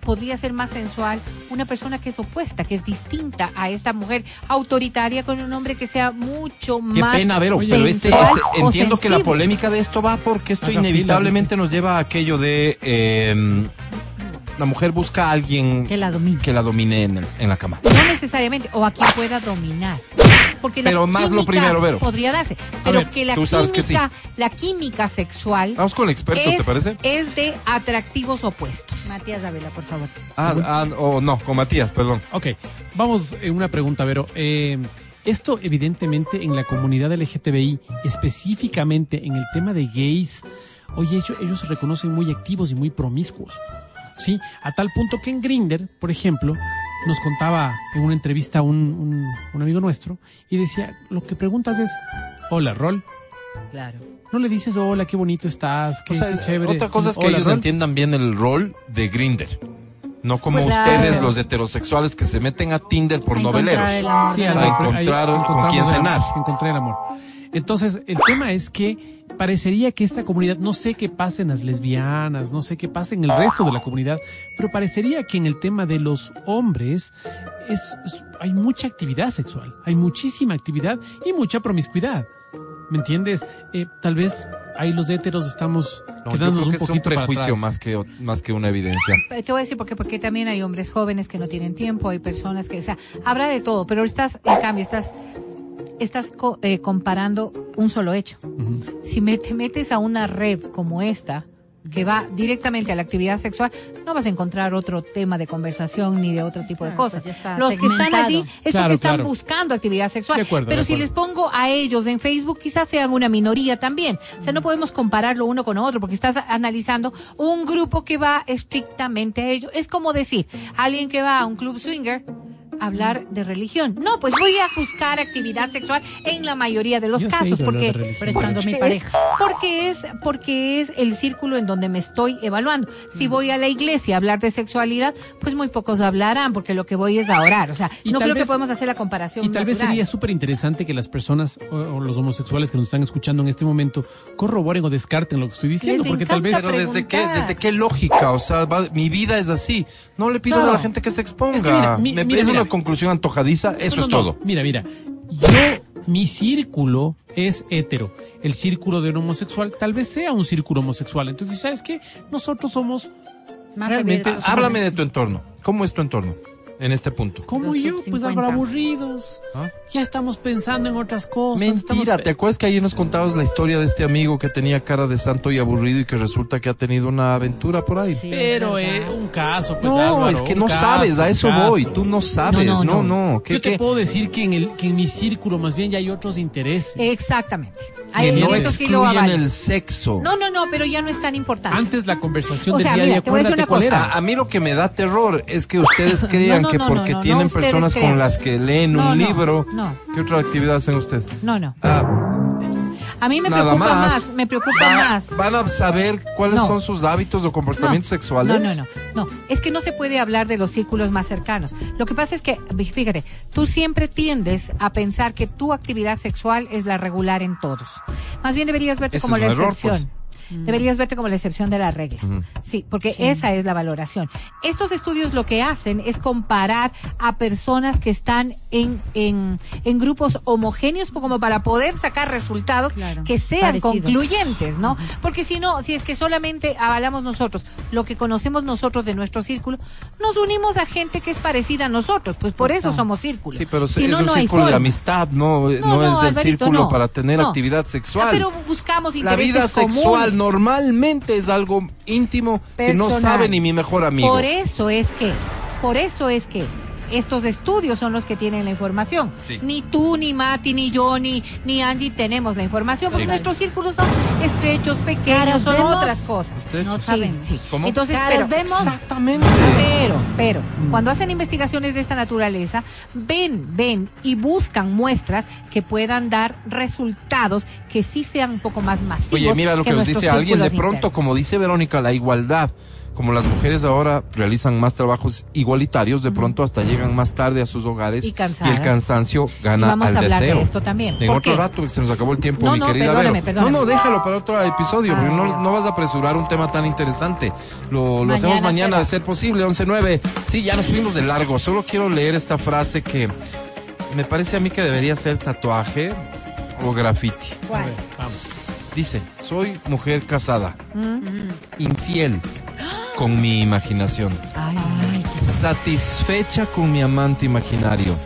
podría ser más sensual, una persona que es opuesta, que es distinta a esta mujer autoritaria con un hombre que sea mucho Qué más pena, Vero, pero este, este- entiendo que la polémica de esto va porque esto Haga fila, inevitablemente nos lleva a aquello de eh, la mujer busca a alguien Que la domine. que la domine en, el- en la cama. No necesariamente, o a quien pueda dominar. Porque Pero la más lo química primero, Vero. podría darse. Pero ver, que la sabes que química, la química sexual Vamos con el experto, es, ¿te parece? es de atractivos opuestos. Matías Dávila, por favor. Ah, ah, o no, con Matías, perdón. Ok, vamos en una pregunta, Vero. Eh, esto evidentemente en la comunidad LGTBI, específicamente en el tema de gays, oye, ellos, ellos se reconocen muy activos y muy promiscuos. Sí, a tal punto que en Grinder, por ejemplo, nos contaba en una entrevista un, un, un amigo nuestro y decía, lo que preguntas es, hola, Rol. Claro. No le dices, hola, qué bonito estás, qué, O sea, qué chévere. otra cosa es que "Hola, ellos Rol". entiendan bien el rol de Grinder. No como Pues ustedes, claro. los heterosexuales que se meten a Tinder por A encontrar noveleros. el amor Sí, a a encontrar con quién cenar. Encontré el amor. Entonces, el tema es que parecería que esta comunidad, no sé qué pasa en las lesbianas, no sé qué pasa en el resto de la comunidad, pero parecería que en el tema de los hombres es, es- hay mucha actividad sexual, hay muchísima actividad y mucha promiscuidad. ¿Me entiendes? Eh, tal vez ahí los héteros estamos No, yo quedándonos creo que un es un poquito para prejuicio atrás. más que, más que una evidencia. Eh, Te voy a decir por qué, porque también hay hombres jóvenes que no tienen tiempo, hay personas que, o sea, habrá de todo, pero estás, en cambio, estás, estás co- eh, comparando un solo hecho. Si me, te metes a una red como esta, que va directamente a la actividad sexual, no vas a encontrar otro tema de conversación ni de otro tipo de Claro, cosas. pues está Los que están allí es Claro, porque están claro. buscando actividad sexual. De acuerdo, Pero de si les pongo a ellos en Facebook, quizás sean una minoría también. O sea, no podemos compararlo uno con otro porque estás analizando un grupo que va estrictamente a ello. Es como decir, alguien que va a un club swinger hablar de religión. No, pues voy a buscar actividad sexual en la mayoría de los Yo casos porque. Prestando mi es- pareja. porque es porque es el círculo en donde me estoy evaluando. Si voy a la iglesia a hablar de sexualidad, pues muy pocos hablarán porque lo que voy es a orar. O sea, Y no creo que podemos hacer la comparación. Y tal vez sería súper interesante que las personas o, o los homosexuales que nos están escuchando en este momento corroboren o descarten lo que estoy diciendo, Les porque tal vez... Pero desde qué, desde qué lógica, o sea, va- mi vida es así. No le Claro. a la gente que se exponga. Es que mira, mi- Me- mira, es mira. una conclusión antojadiza, eso No, es no. todo. Mira, mira. Yo, mi círculo es hetero. El círculo de un homosexual tal vez sea un círculo homosexual. Entonces, ¿sabes qué? Nosotros somos Más realmente... Háblame de tu entorno. ¿Cómo es tu entorno en este punto? Como Los yo, pues 50. algo aburridos. ¿Ah? Ya estamos pensando en otras cosas. Mentira, estamos- ¿te acuerdas que ayer nos contabas la historia de este amigo que tenía cara de santo y aburrido y que resulta que ha tenido una aventura por ahí? Sí, Pero es un caso, pues no, Álvaro, es que no caso, sabes, a eso voy, tú no sabes, no, No, no. no, ¿Qué, Yo te qué? puedo decir que en, el, que en mi círculo más bien ya hay otros intereses. Exactamente. Que Ahí no excluyen el sexo. No, no, no, pero ya no es tan importante. Antes la conversación O del sea, día mira, de acuérdate cuál cosa. era. A, a mí lo que me da terror es que ustedes (laughs) crean no, que no, porque no, tienen personas crean. con las que leen un libro, no. ¿qué otra actividad hacen ustedes? No, no. Ah, A mí me preocupa más. más, me preocupa Va- más. Van a saber cuáles son sus hábitos o comportamientos sexuales. No, no, no, no. Es que no se puede hablar de los círculos más cercanos. Lo que pasa es que, fíjate, tú siempre tiendes a pensar que tu actividad sexual es la regular en todos. Más bien deberías verte Ese como la error, excepción. pues. Deberías verte como la excepción de la regla. Sí, porque esa es la valoración. Estos estudios lo que hacen es comparar a personas que están en, en, en grupos homogéneos como para poder sacar resultados Claro, que sean parecidos. concluyentes, ¿no? Porque si no, si es que solamente avalamos nosotros lo que conocemos nosotros de nuestro círculo, nos unimos a gente que es parecida a nosotros, pues por eso somos círculos. Sí, pero si es no, un no círculo de amistad, no, no, es el Alvarito, círculo para tener actividad sexual. Ah, pero buscamos La intereses vida sexual comunes. Normalmente es algo íntimo que no sabe ni mi mejor amigo. Por eso es que, por eso es que estos estudios son los que tienen la información. Sí. Ni tú, ni Mati, ni yo, ni, ni Angie tenemos la información, porque Sí. nuestros círculos son estrechos, pequeños, son vemos, otras cosas. Estrechos. No saben. sí. ¿Cómo? Entonces, Caras pero, vemos. Exactamente. pero, pero, cuando hacen investigaciones de esta naturaleza, ven, ven y buscan muestras que puedan dar resultados que sí sean un poco más masivos. Oye, mira lo que, nos dice alguien de pronto, internos. como dice Verónica, la igualdad. Como las mujeres ahora realizan más trabajos igualitarios, de pronto hasta llegan más tarde a sus hogares Y el cansancio Y gana vamos al a hablar deseo. de esto también. En ¿Por otro qué? rato se nos acabó el tiempo, No, mi no, querida perdóname, Vero. perdóname. No, no, déjalo para otro episodio, no, no vas a apresurar un tema tan interesante. Lo, lo hacemos Mañana de ser posible, 11.9. Sí, ya nos fuimos de largo. Solo quiero leer esta frase que me parece a mí que debería ser tatuaje o graffiti. ¿Cuál? Vamos. Dice, soy mujer casada, Mm. infiel con mi imaginación, Ay, satisfecha con mi amante imaginario,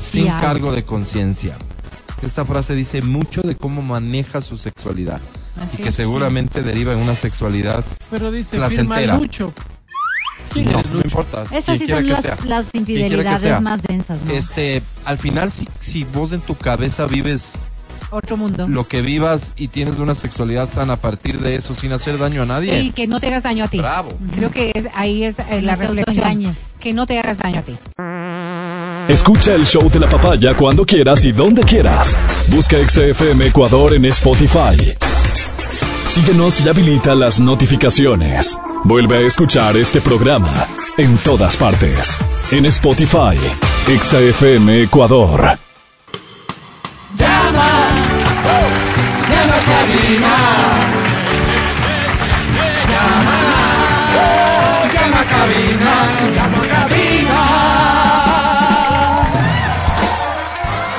sin cargo de conciencia. Esta frase dice mucho de cómo maneja su sexualidad Así y que es, seguramente deriva en una sexualidad. Pero dice, Placentera. firma Lucho. ¿Quién No, no importa. Esas quien sí son que las, las infidelidades más densas, ¿no? Este, al final, si, si vos en tu cabeza vives Otro mundo. lo que vivas y tienes una sexualidad sana a partir de eso sin hacer daño a nadie, Y que no te hagas daño a ti. bravo. Creo que es, ahí es eh, la No reflexión. Que no te hagas daño a ti. Escucha el show de la papaya cuando quieras y donde quieras. Busca XFM Ecuador en Spotify. Síguenos y habilita las notificaciones. Vuelve a escuchar este programa en todas partes. En Spotify, XFM Ecuador.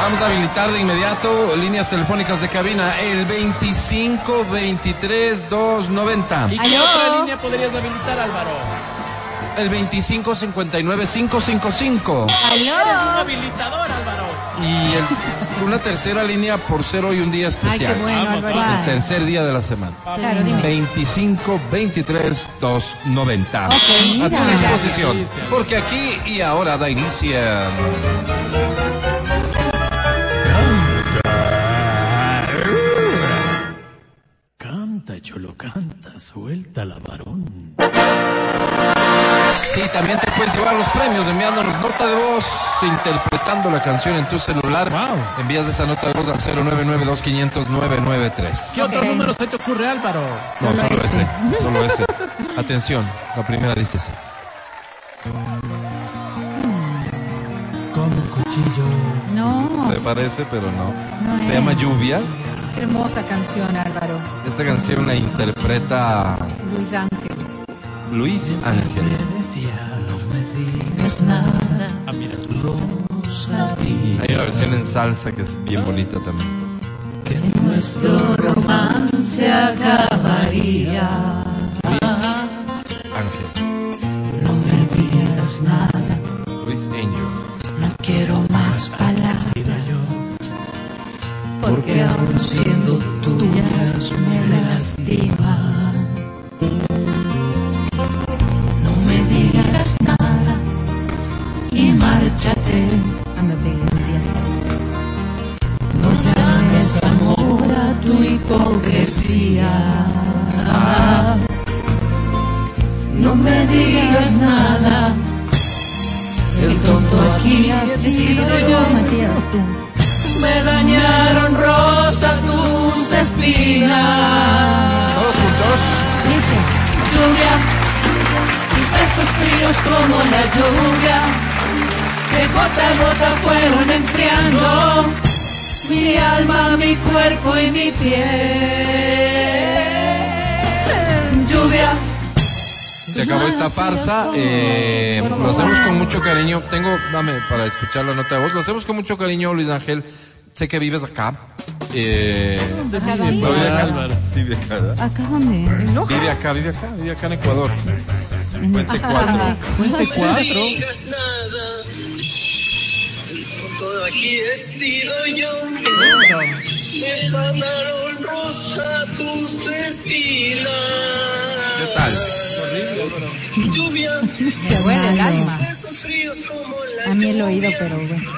Vamos a habilitar de inmediato líneas telefónicas de cabina el 25 23 290. ¿Y qué otra línea podrías habilitar, Álvaro? El 25 59 555. Eres un habilitador, Álvaro. Y el- una tercera línea por ser hoy un día Ay, especial. qué bueno, Vamos. El tercer día de la semana. Claro, dime. 25 23 290. Ok, a tu disposición. Porque aquí y ahora da inicio. Canta, cholo, canta. Suelta la varón. Sí, también te puedes llevar los premios enviándonos nota de voz, interpretando la canción en tu celular. Wow. Envías esa nota de voz al 0992 500 993. ¿Qué otro número se te ocurre, Álvaro? No, solo ese, solo ese. Atención, la primera dice así. Con cuchillo. No, Se parece, pero no. No Se es. llama Lluvia. Hermosa canción, Álvaro. Esta canción la interpreta Luis Ángel. Luis Ángel. Me decía, no me digas nada. Ah, mira. Hay una versión en salsa que es bien bonita también. Que nuestro romance acabaría. Ángel. No me digas nada. Luis Angel. No quiero más palabras. Porque aún siendo tuyas me lastiman. No me digas nada y márchate. Ándate. No llames amor a tu hipocresía. No me digas nada. El tonto aquí ha sido yo. Matías. Me dañaron rosa tus espinas. Todos juntos. Dice, lluvia, tus besos fríos como la lluvia, que gota a gota fueron enfriando mi alma, mi cuerpo y mi piel. Lluvia. Se acabó esta farsa. eh, lo hacemos con mucho cariño. Tengo, dame para escuchar la nota de voz. Lo hacemos con mucho cariño, Luis Ángel. Sé que vives acá. Eh, Acá sí, dónde? vive acá. Álvaro. Sí, vive acá. ¿verdad? ¿Acá dónde? Vive acá, vive acá, vive acá en Ecuador. Puente 4. Puente cuatro. digas nada. Todo aquí he sido yo. Me ganaron rosa tus espinas. ¿Qué tal? Lluvia, Te huele el alma. A mí el oído, pero bueno.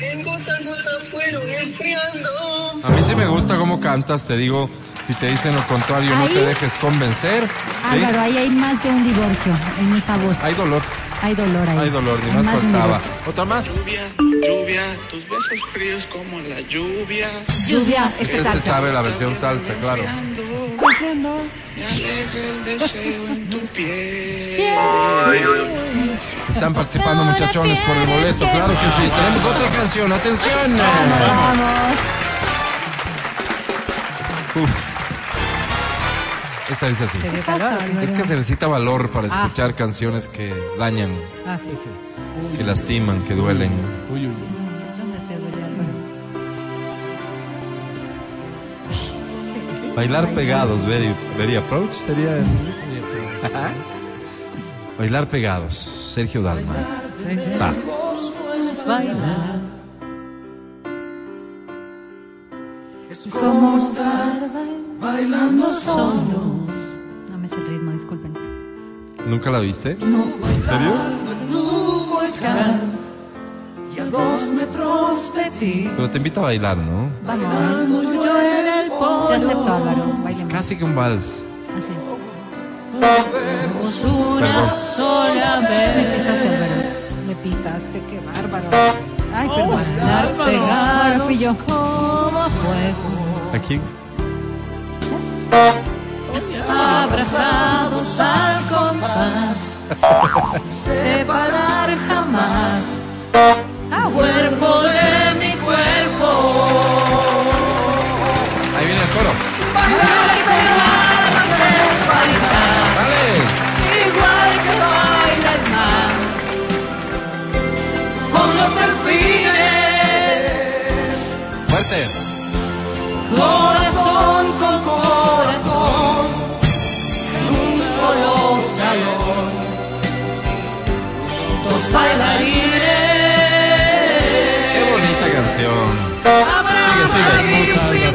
En gota a gota fueron enfriando. A mí sí me gusta cómo cantas, te digo. Si te dicen lo contrario, no te dejes convencer. ¿sí? Álvaro, ahí hay más de un divorcio en esa voz. Hay dolor, Hay dolor ahí. hay dolor, ni Hay más faltaba. ¿Otra más? Lluvia, lluvia, tus besos fríos como la lluvia. Lluvia, este se sabe la versión salsa, claro. Me alegra el deseo en tu piel. Están participando muchachones por el boleto, claro que sí. Tenemos otra canción, atención. Uf. Esta dice así. Es que se necesita valor para Ah. escuchar canciones que dañan, Ah, sí, sí. que lastiman, que duelen. Uy, uy, uy. ¿Dónde te duele, Álvaro? Bailar pegados, very, very approach sería. (laughs) Bailar pegados, Sergio Dalma. Va. Como estar bailando solo. No me sé el ritmo, disculpen. ¿Nunca la viste? No. ¿En serio? Y a dos metros de ti. Pero te invito a bailar, ¿no? Vamos. Yo en el Te acepto, Álvaro. Bailemos. Casi que un vals. Una Perdón. sola Me vez. pisaste, Álvaro. Me pisaste, qué bárbaro. Ay, perdón. Pegados fui yo. como fuego. Aquí. Abrazados al compás. (laughs) Separar jamás. Cuerpo de bailarines. Qué bonita canción. Sigue, sigue.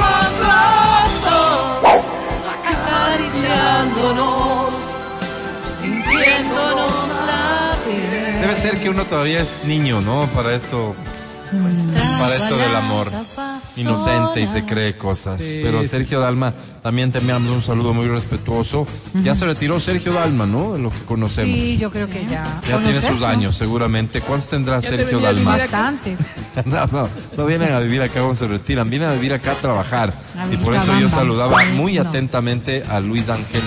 Acariciándonos, sintiéndonos la piel. Debe ser que uno todavía es niño, ¿no? Para esto, para esto del amor. Inocente y se cree cosas. Sí, Pero. Sergio Dalma, también te enviamos un saludo muy respetuoso. Ya se retiró Sergio Dalma, ¿no? De lo que conocemos. Sí, yo creo que ya. Ya tiene sus años, seguramente. ¿Cuántos tendrá Sergio Dalma? Bastantes. (laughs) No, no, no vienen a vivir acá cuando se retiran, vienen a vivir acá a trabajar. A Y por eso yo saludaba muy No. atentamente a Luis Ángel,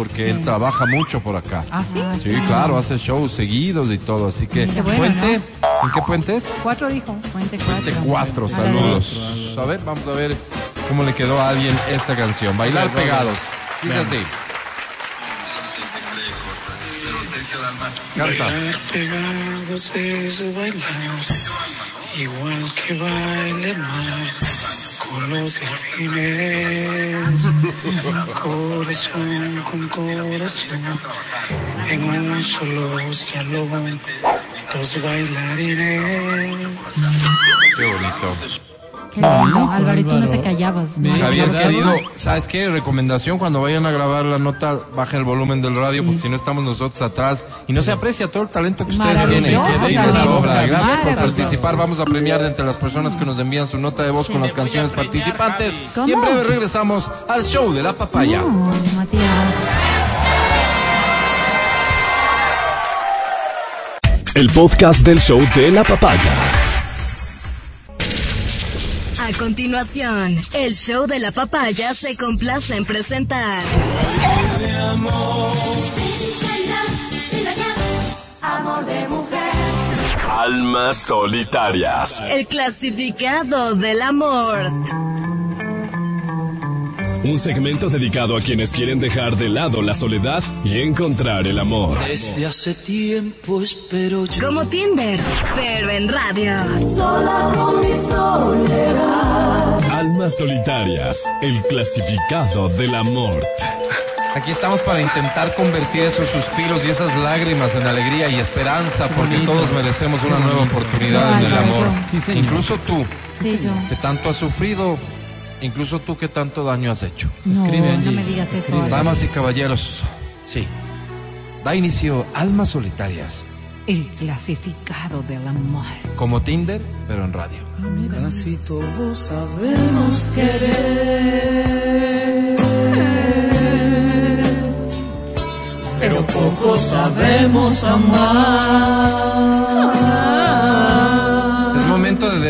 porque él trabaja mucho por acá. ¿Ah, sí? Sí, claro, hace shows seguidos y todo, así que Qué bueno, puente, ¿en qué puente es? Cuatro dijo. Puente Puente 4. 4, saludos. A ver, vamos a ver cómo le quedó a alguien esta canción. Bailar pegados. Dice así. Canta. Bailar pegados es bailar, igual que baila el mar, con los delfines, corazón con corazón, en un solo salón, dos bailarines. Qué bonito. Qué lindo. Álvaro, y tú no te callabas. ¿no? Javier querido, ¿sabes qué? Recomendación, cuando vayan a grabar la nota, bajen el volumen del radio, porque si no estamos nosotros atrás y no se aprecia todo el talento que ustedes tienen. Y sobra. Gracias por participar. Vamos a premiar de entre las personas que nos envían su nota de voz con las canciones participantes. ¿Cómo? Y en breve regresamos al show de la papaya. No, Matías. El podcast del show de la papaya. A continuación, el show de la papaya se complace en presentar. Amor de mujer. Almas solitarias. El clasificado del amor. Un segmento dedicado a quienes quieren dejar de lado la soledad y encontrar el amor. Desde hace tiempo espero yo. Como Tinder, pero en radio. Sola con mi soledad. Almas solitarias. El clasificado del amor. Aquí estamos para intentar convertir esos suspiros y esas lágrimas en alegría y esperanza, porque todos merecemos una nueva oportunidad en el amor. Incluso tú, Sí, yo. que tanto has sufrido, incluso tú que tanto daño has hecho. No, Escribe, no Angie. me digas eso. Escribe. Damas y caballeros, sí. Da inicio Almas Solitarias, El clasificado del amor. como Tinder, pero en radio. Casi todos Sabemos querer. Pero poco sabemos amar.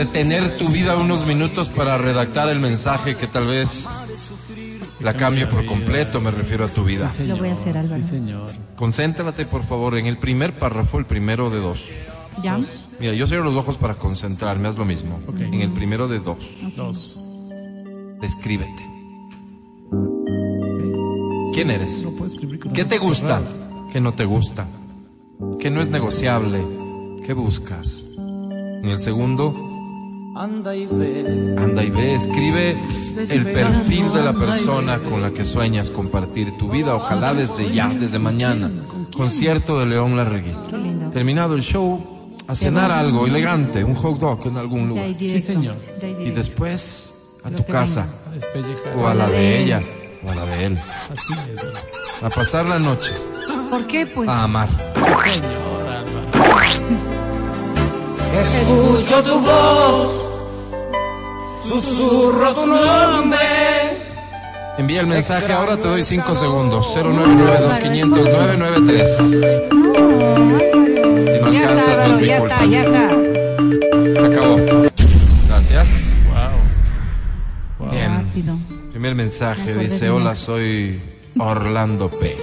Detener tu vida unos minutos para redactar el mensaje que tal vez la cambie por completo, me refiero a tu vida. Lo voy a hacer, Álvaro. Sí, señor. Concéntrate, por favor, en el primer párrafo, el primero de dos. ¿Ya? Mira, yo cierro los ojos para concentrarme, haz lo mismo. Ok. En el primero de dos, Dos. descríbete. ¿Quién eres? No puedo escribir con ¿Qué te gusta? ¿Qué no te gusta? ¿Qué no es negociable? ¿Qué buscas? En el segundo, anda y ve. anda y ve, escribe el perfil de la persona con la que sueñas compartir tu vida, ojalá desde ya, desde mañana. Concierto de León Larregui. Terminado el show, a cenar algo elegante, un hot dog en algún lugar. Sí, señor. Y después a tu casa, o a la de ella, o a la de él. Así es. ¿verdad? A pasar la noche, ¿Por qué? Pues a amar. Señor. Escucho tu voz, susurro tu nombre. Envía el mensaje, ahora te doy 5 segundos. 0992 500 993. Si no ya alcanzas, está, no es mi ya culpa. está, ya está. Se acabó. Gracias. Wow. Wow. Bien. Rápido. Primer mensaje dice, hola, soy Orlando P.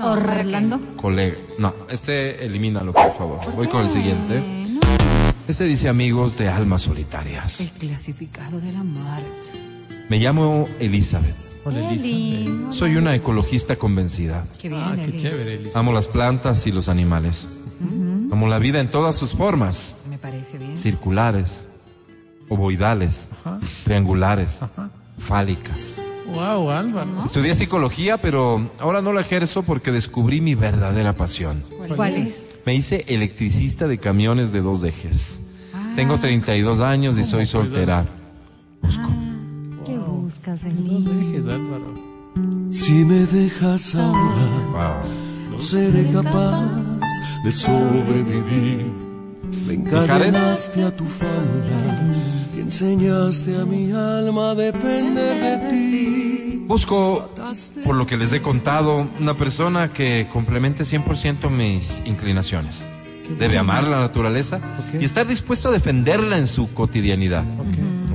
Orlando. Colega. No, este elimínalo, por favor. Voy con el siguiente. Este dice, amigos de almas solitarias. El clasificado del amor. Me llamo Elizabeth. Hola, lindo. Soy una ecologista convencida. Qué bien, Ah, qué Eli. chévere, Elisa. Amo las plantas y los animales. Amo la vida en todas sus formas. Me parece bien. Circulares, ovoidales, Ajá. triangulares, Ajá. fálicas. Wow, Álvaro. Estudié psicología, pero ahora no la ejerzo porque descubrí mi verdadera pasión. ¿Cuál es? Me hice electricista de camiones de dos ejes. Tengo 32 años y soy soltera. Busco. ¿Qué buscas, Dos ejes, Álvaro. Si me dejas ahora, Wow. no seré capaz de sobrevivir. Me encadenaste a tu falda y enseñaste a mi alma a depender de ti. Busco, por lo que les he contado, una persona que complemente 100% mis inclinaciones. Debe amar la naturaleza y estar dispuesto a defenderla en su cotidianidad.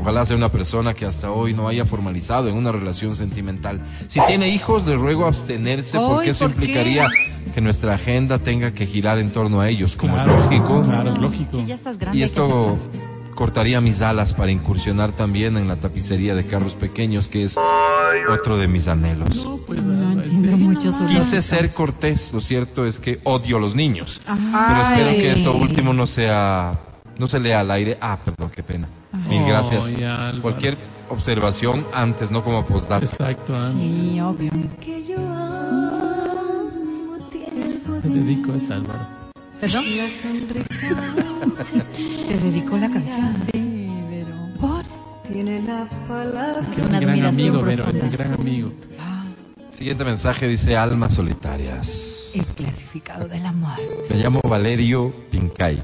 Ojalá sea una persona que hasta hoy no haya formalizado en una relación sentimental. Si tiene hijos, le ruego abstenerse porque eso ¿por qué? implicaría que nuestra agenda tenga que girar en torno a ellos, como Claro, es lógico. Claro, es lógico. Sí, ya estás grande. Y esto. Cortaría mis alas para incursionar también en la tapicería de carros pequeños, que es otro de mis anhelos. No, pues, No Álvaro, entiendo sí. mucho su Quise lógica. ser cortés, lo cierto es que odio a los niños. Pero espero que esto último no sea, no se lea al aire. Ah, perdón, qué pena. Mil gracias. Cualquier observación antes, no como postdata. Exacto, Álvaro. Sí, obvio. Te dedico esta, Álvaro. ¿Perdón? Te dedicó la canción. Sí, pero... ¿Por? Tiene la palabra. Es mi gran amigo, pero es mi gran amigo. Siguiente mensaje dice almas solitarias. El clasificado del amor. Me llamo Valerio Pincay.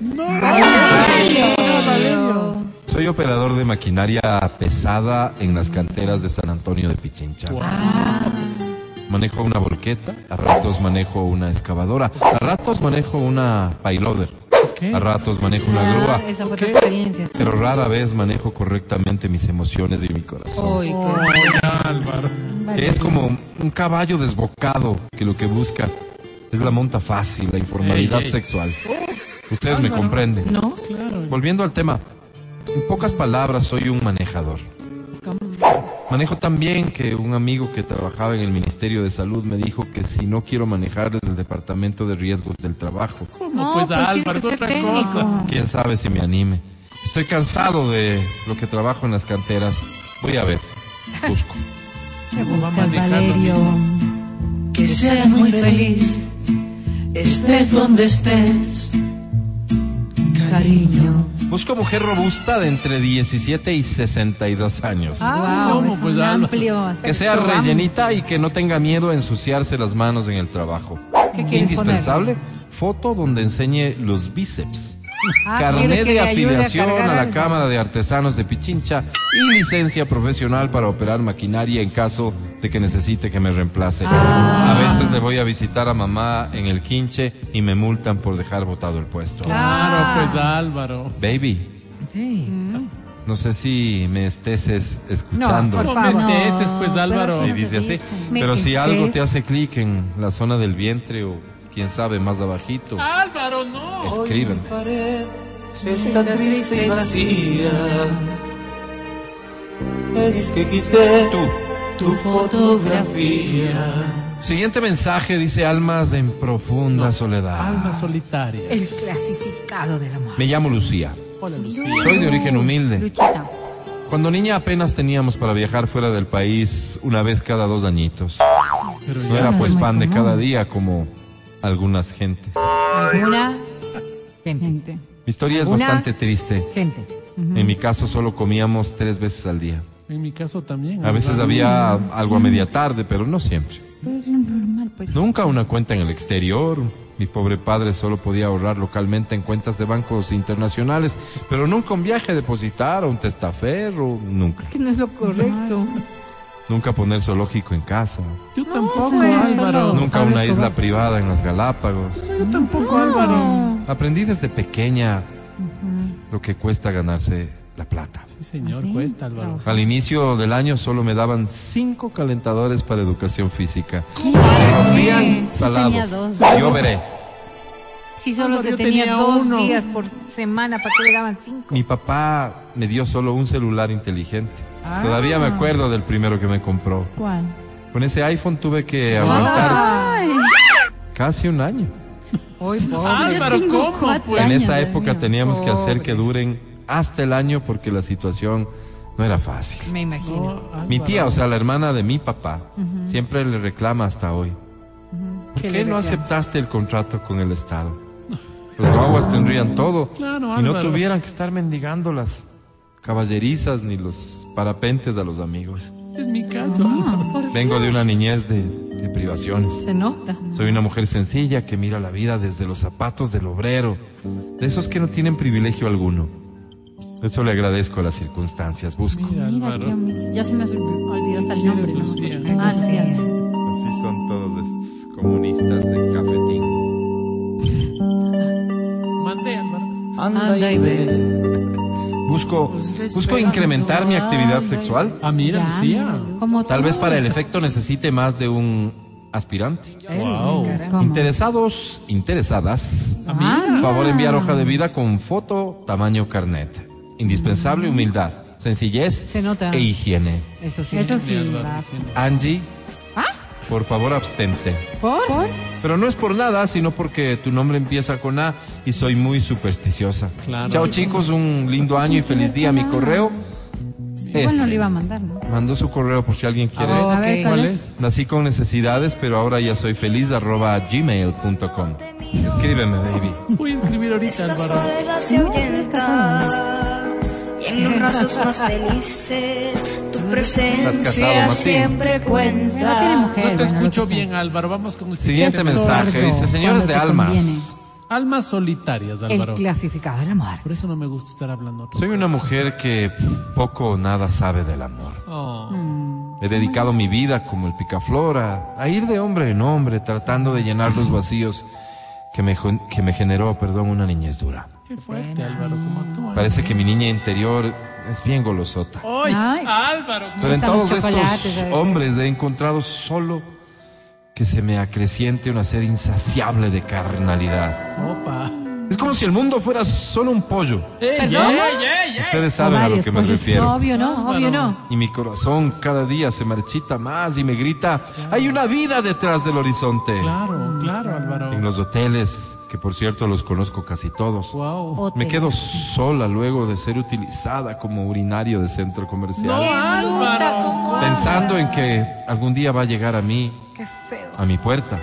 Soy operador de maquinaria pesada en las canteras de San Antonio de Pichincha. Manejo una volqueta, a ratos manejo una excavadora, a ratos manejo una payloader. A ratos manejo una grúa, Ah, esa fue tu experiencia. pero rara vez manejo correctamente mis emociones y mi corazón. Oye, Álvaro. Es como un caballo desbocado que lo que busca es la monta fácil, la informalidad Ey, ey. sexual. Ustedes me comprenden. ¿No? Claro. Volviendo al tema, en pocas palabras soy un manejador. Manejo tan bien que un amigo que trabajaba en el Ministerio de Salud me dijo que si no quiero manejar desde el Departamento de Riesgos del Trabajo, ¿Cómo? No, pues, pues, Álvaro, es otra técnico. cosa. quién sabe si me anime. Estoy cansado de lo que trabajo en las canteras. Voy a ver, busco. (laughs) Va manejando Que seas muy feliz, estés donde estés, cariño. Busco mujer robusta de entre 17 y 62 años. Ah, Wow, ¿cómo? es Pues, un amplio Que sea rellenita y que no tenga miedo a ensuciarse las manos en el trabajo. ¿Qué quieres Indispensable, foto donde enseñe los bíceps. Ah, (laughs) Carnet de a afiliación a, cargar la. Cámara de Artesanos de Pichincha y licencia profesional para operar maquinaria en caso de que necesite que me reemplace. Ah. A veces le voy a visitar a mamá en el quinche y me multan por dejar botado el puesto. Claro, pues Álvaro. Baby, Sí. no sé si me estés es- escuchando. por No favor. me estés, pues Álvaro. Y dice así. Me Pero si algo te hace clic en la zona del vientre o quién sabe más abajito, Álvaro, no. escriben. Está triste y vacía. Es que quité Tú. Tu fotografía. Siguiente mensaje dice almas en profunda soledad. Almas solitarias. El clasificado del amor. Me llamo Lucía. Hola, Lucía. Soy de origen humilde. Luchita. Cuando niña apenas teníamos para viajar fuera del país una vez cada dos añitos. Pero No era pues pan de cada día como algunas gentes. Alguna gente. Gente. Mi historia es bastante triste. Gente. En mi caso solo comíamos tres veces al día. En mi caso también. A veces había algo a media tarde, pero no siempre. Pero es lo normal, pues. Nunca una cuenta en el exterior. Mi pobre padre solo podía ahorrar localmente en cuentas de bancos internacionales, pero nunca un viaje a depositar o un testaferro, nunca. Que no es lo correcto. Nunca poner zoológico en casa. Yo tampoco, Álvaro. Nunca una isla privada en las Galápagos. Yo tampoco, Álvaro. Aprendí desde pequeña lo que cuesta ganarse la plata. Sí, señor, ¿Ah, sí? cuesta, Álvaro. Al inicio del año solo me daban cinco calentadores para educación física. ¿Qué? Se rompían Sí, tenía salados. dos. Yo veré. Si solo Álvaro, se tenía, tenía dos uno. días por semana, ¿para qué le daban cinco? Mi papá me dio solo un celular inteligente. Ah. Todavía me acuerdo del primero que me compró. ¿Cuál? Con ese iPhone tuve que aguantar Ay, casi un año. Pobre. Álvaro, tengo ¿cómo? Pues? En esa época teníamos que hacer que duren hasta el año porque la situación no era fácil. Me imagino. Mi tía, o sea, la hermana de mi papá, siempre le reclama hasta hoy. ¿Por ¿Qué no aceptaste el contrato con el Estado? Los guaguas tendrían todo Claro, y no tuvieran que estar mendigando las caballerizas ni los parapentes a los amigos. Es mi caso, Álvaro. Vengo de una niñez de, de privaciones. Se nota. Soy una mujer sencilla que mira la vida desde los zapatos del obrero, de esos que no tienen privilegio alguno. Eso le agradezco a las circunstancias. Busco. Mira, Mira. Ya se me olvidó hasta el ¿Quién nombre. ¿no? Lucía? Ah, Lucía. Así son todos estos comunistas de cafetín. Mandé, Álvaro. Anda y ve. Busco, busco incrementar mi actividad sexual. Ah, mira, Lucía. Tal vez para el efecto necesite más de un aspirante. Wow. Interesados, interesadas. Ah. Favor enviar hoja de vida con foto, tamaño carnet. Indispensable humildad, sencillez Se nota. e higiene. Eso sí. Eso sí. Angie. Por favor abstente. ¿Por? Pero no es por nada, sino porque tu nombre empieza con A y soy muy supersticiosa. Claro. Chao chicos, un lindo año y feliz día. Mi correo es... Bueno, le iba a mandar, ¿no? Mandó su correo por si alguien quiere. A ver, ¿cuál ¿cuál es? Nací con necesidades, pero ahora ya soy feliz, arroba gmail.com. Escríbeme, baby. Voy a escribir ahorita, Álvaro. soledad se ahuyenta y en los ratos más felices tu presencia casado, Martín. siempre cuenta. mujer. No te escucho bien, Álvaro. Vamos con el Siguiente siguiente. mensaje. Dice, señores de almas. conviene. Almas solitarias, El Álvaro. clasificado del amor. Por eso no me gusta estar hablando. Soy una mujer que poco o nada sabe del amor. Oh. He dedicado mi vida como el picaflor a, ir de hombre en hombre tratando de llenar los vacíos que me, que me generó, perdón, una niñez dura. Qué fuerte, Álvaro, como tú. Parece que mi niña interior es bien golosota. ¡Ay, Ay. Álvaro! Pero en todos estos hombres he encontrado solo que se me acreciente una sed insaciable de carnalidad. Opa. Es como si el mundo fuera solo un pollo. ¡Ey, ¿Perdón? ey, ey, ey! Ustedes saben a lo que me pollos. refiero. Obvio no, obvio no. Y mi corazón cada día se marchita más y me grita, hay una vida detrás del horizonte. Claro, claro, Álvaro. En los hoteles, que por cierto los conozco casi todos. Wow. Me quedo sola luego de ser utilizada como urinario de centro comercial. No, Álvaro. Pensando en que algún día va a llegar a mí, Qué feo. a mi puerta,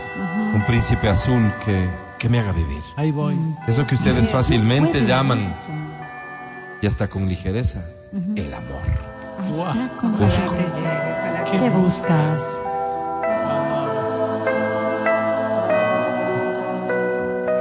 un príncipe azul que, que me haga vivir. Ahí voy. Eso que ustedes fácilmente llaman, y hasta con ligereza, el amor. Guau. Ojalá te llegue, ¿Qué buscas?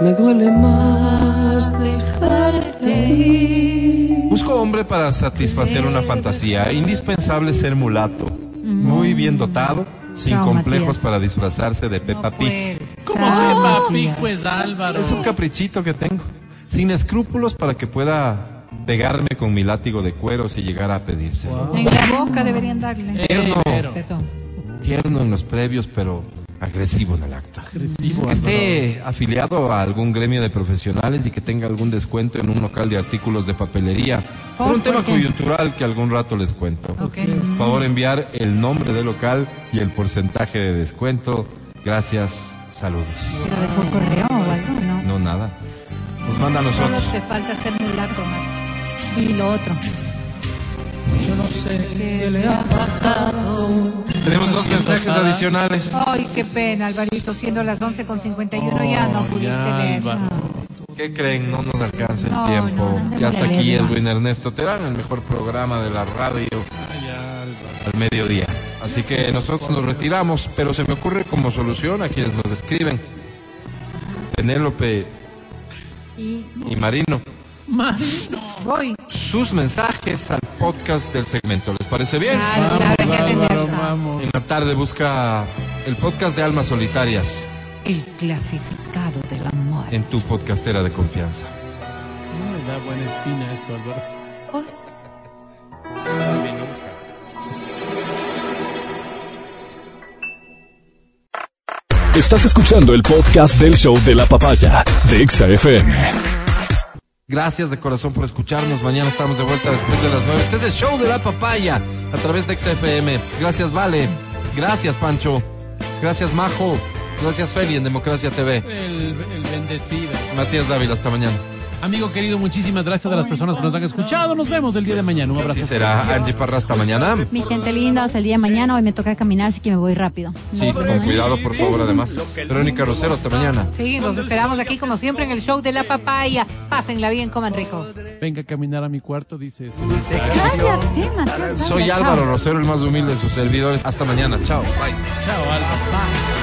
Me duele más dejarte ir. Busco hombre para satisfacer una fantasía. Indispensable ser mulato. Muy bien dotado, sin Chao, complejos Matías. para disfrazarse de Peppa No Pig. puedes. ¿Cómo Chao, Peppa Pig, pues, Álvaro? Es un caprichito que tengo. Sin escrúpulos para que pueda pegarme con mi látigo de cuero si llegara a pedírselo. En la boca deberían darle. Tierno, pero- Perdón. tierno en los previos, pero agresivo en el acto. Agresivo, Que esté afiliado a algún gremio de profesionales y que tenga algún descuento en un local de artículos de papelería. Por un ¿por tema coyuntural que algún rato les cuento. Ok. Por favor, enviar el nombre del local y el porcentaje de descuento. Gracias, saludos. ¿Lo dejó correo o algo? No. No, nada. Nos manda a Solo nosotros. te falta ser mulato, Max. Y lo otro. Yo no sé qué le ha pasado. Tenemos dos mensajes adicionales. Ay, qué pena, Alvarito, siendo las 11 con 51 ya no pudiste Ya, leer. Álvaro. ¿Qué creen? No nos alcanza el No, tiempo. no, no, ya hasta aquí. Edwin Ernesto Terán, el mejor programa de la radio al mediodía. Así que nosotros nos retiramos, pero se me ocurre como solución a quienes nos escriben. Penélope Y y Marino. Marino. Voy. Sus mensajes al podcast del segmento. ¿Les parece bien? Claro, Vamos, claro, hay que Álvaro, atenderlo. vamos. En la tarde busca el podcast de Almas Solitarias El clasificado del amor. en tu podcastera de confianza. No me da buena espina esto, Álvaro. Estás escuchando el podcast del show de la papaya de Exa FM. Gracias de corazón por escucharnos. Mañana estamos de vuelta después de las nueve. Este es el show de la papaya a través de XFM. Gracias, Vale. Gracias, Pancho. Gracias, Majo. Gracias, Feli en Democracia TV. El, el bendecido. Matías Dávila, hasta mañana. Amigo querido, muchísimas gracias a las personas que nos han escuchado. Nos vemos el día de mañana. Un abrazo. Así será Angie Parra hasta mañana. mi gente linda, hasta el día de mañana. Hoy me toca caminar, así que me voy rápido. Sí, con cuidado, por favor, además. Verónica Rosero, hasta mañana. Sí, los esperamos aquí como siempre en el show de la papaya. Pásenla bien, coman rico. Venga a caminar a mi cuarto, dice este. Cállate, Matías. Soy. Álvaro Rosero, el más humilde de sus servidores. Hasta mañana. Chao. Bye. Chao, Álvaro.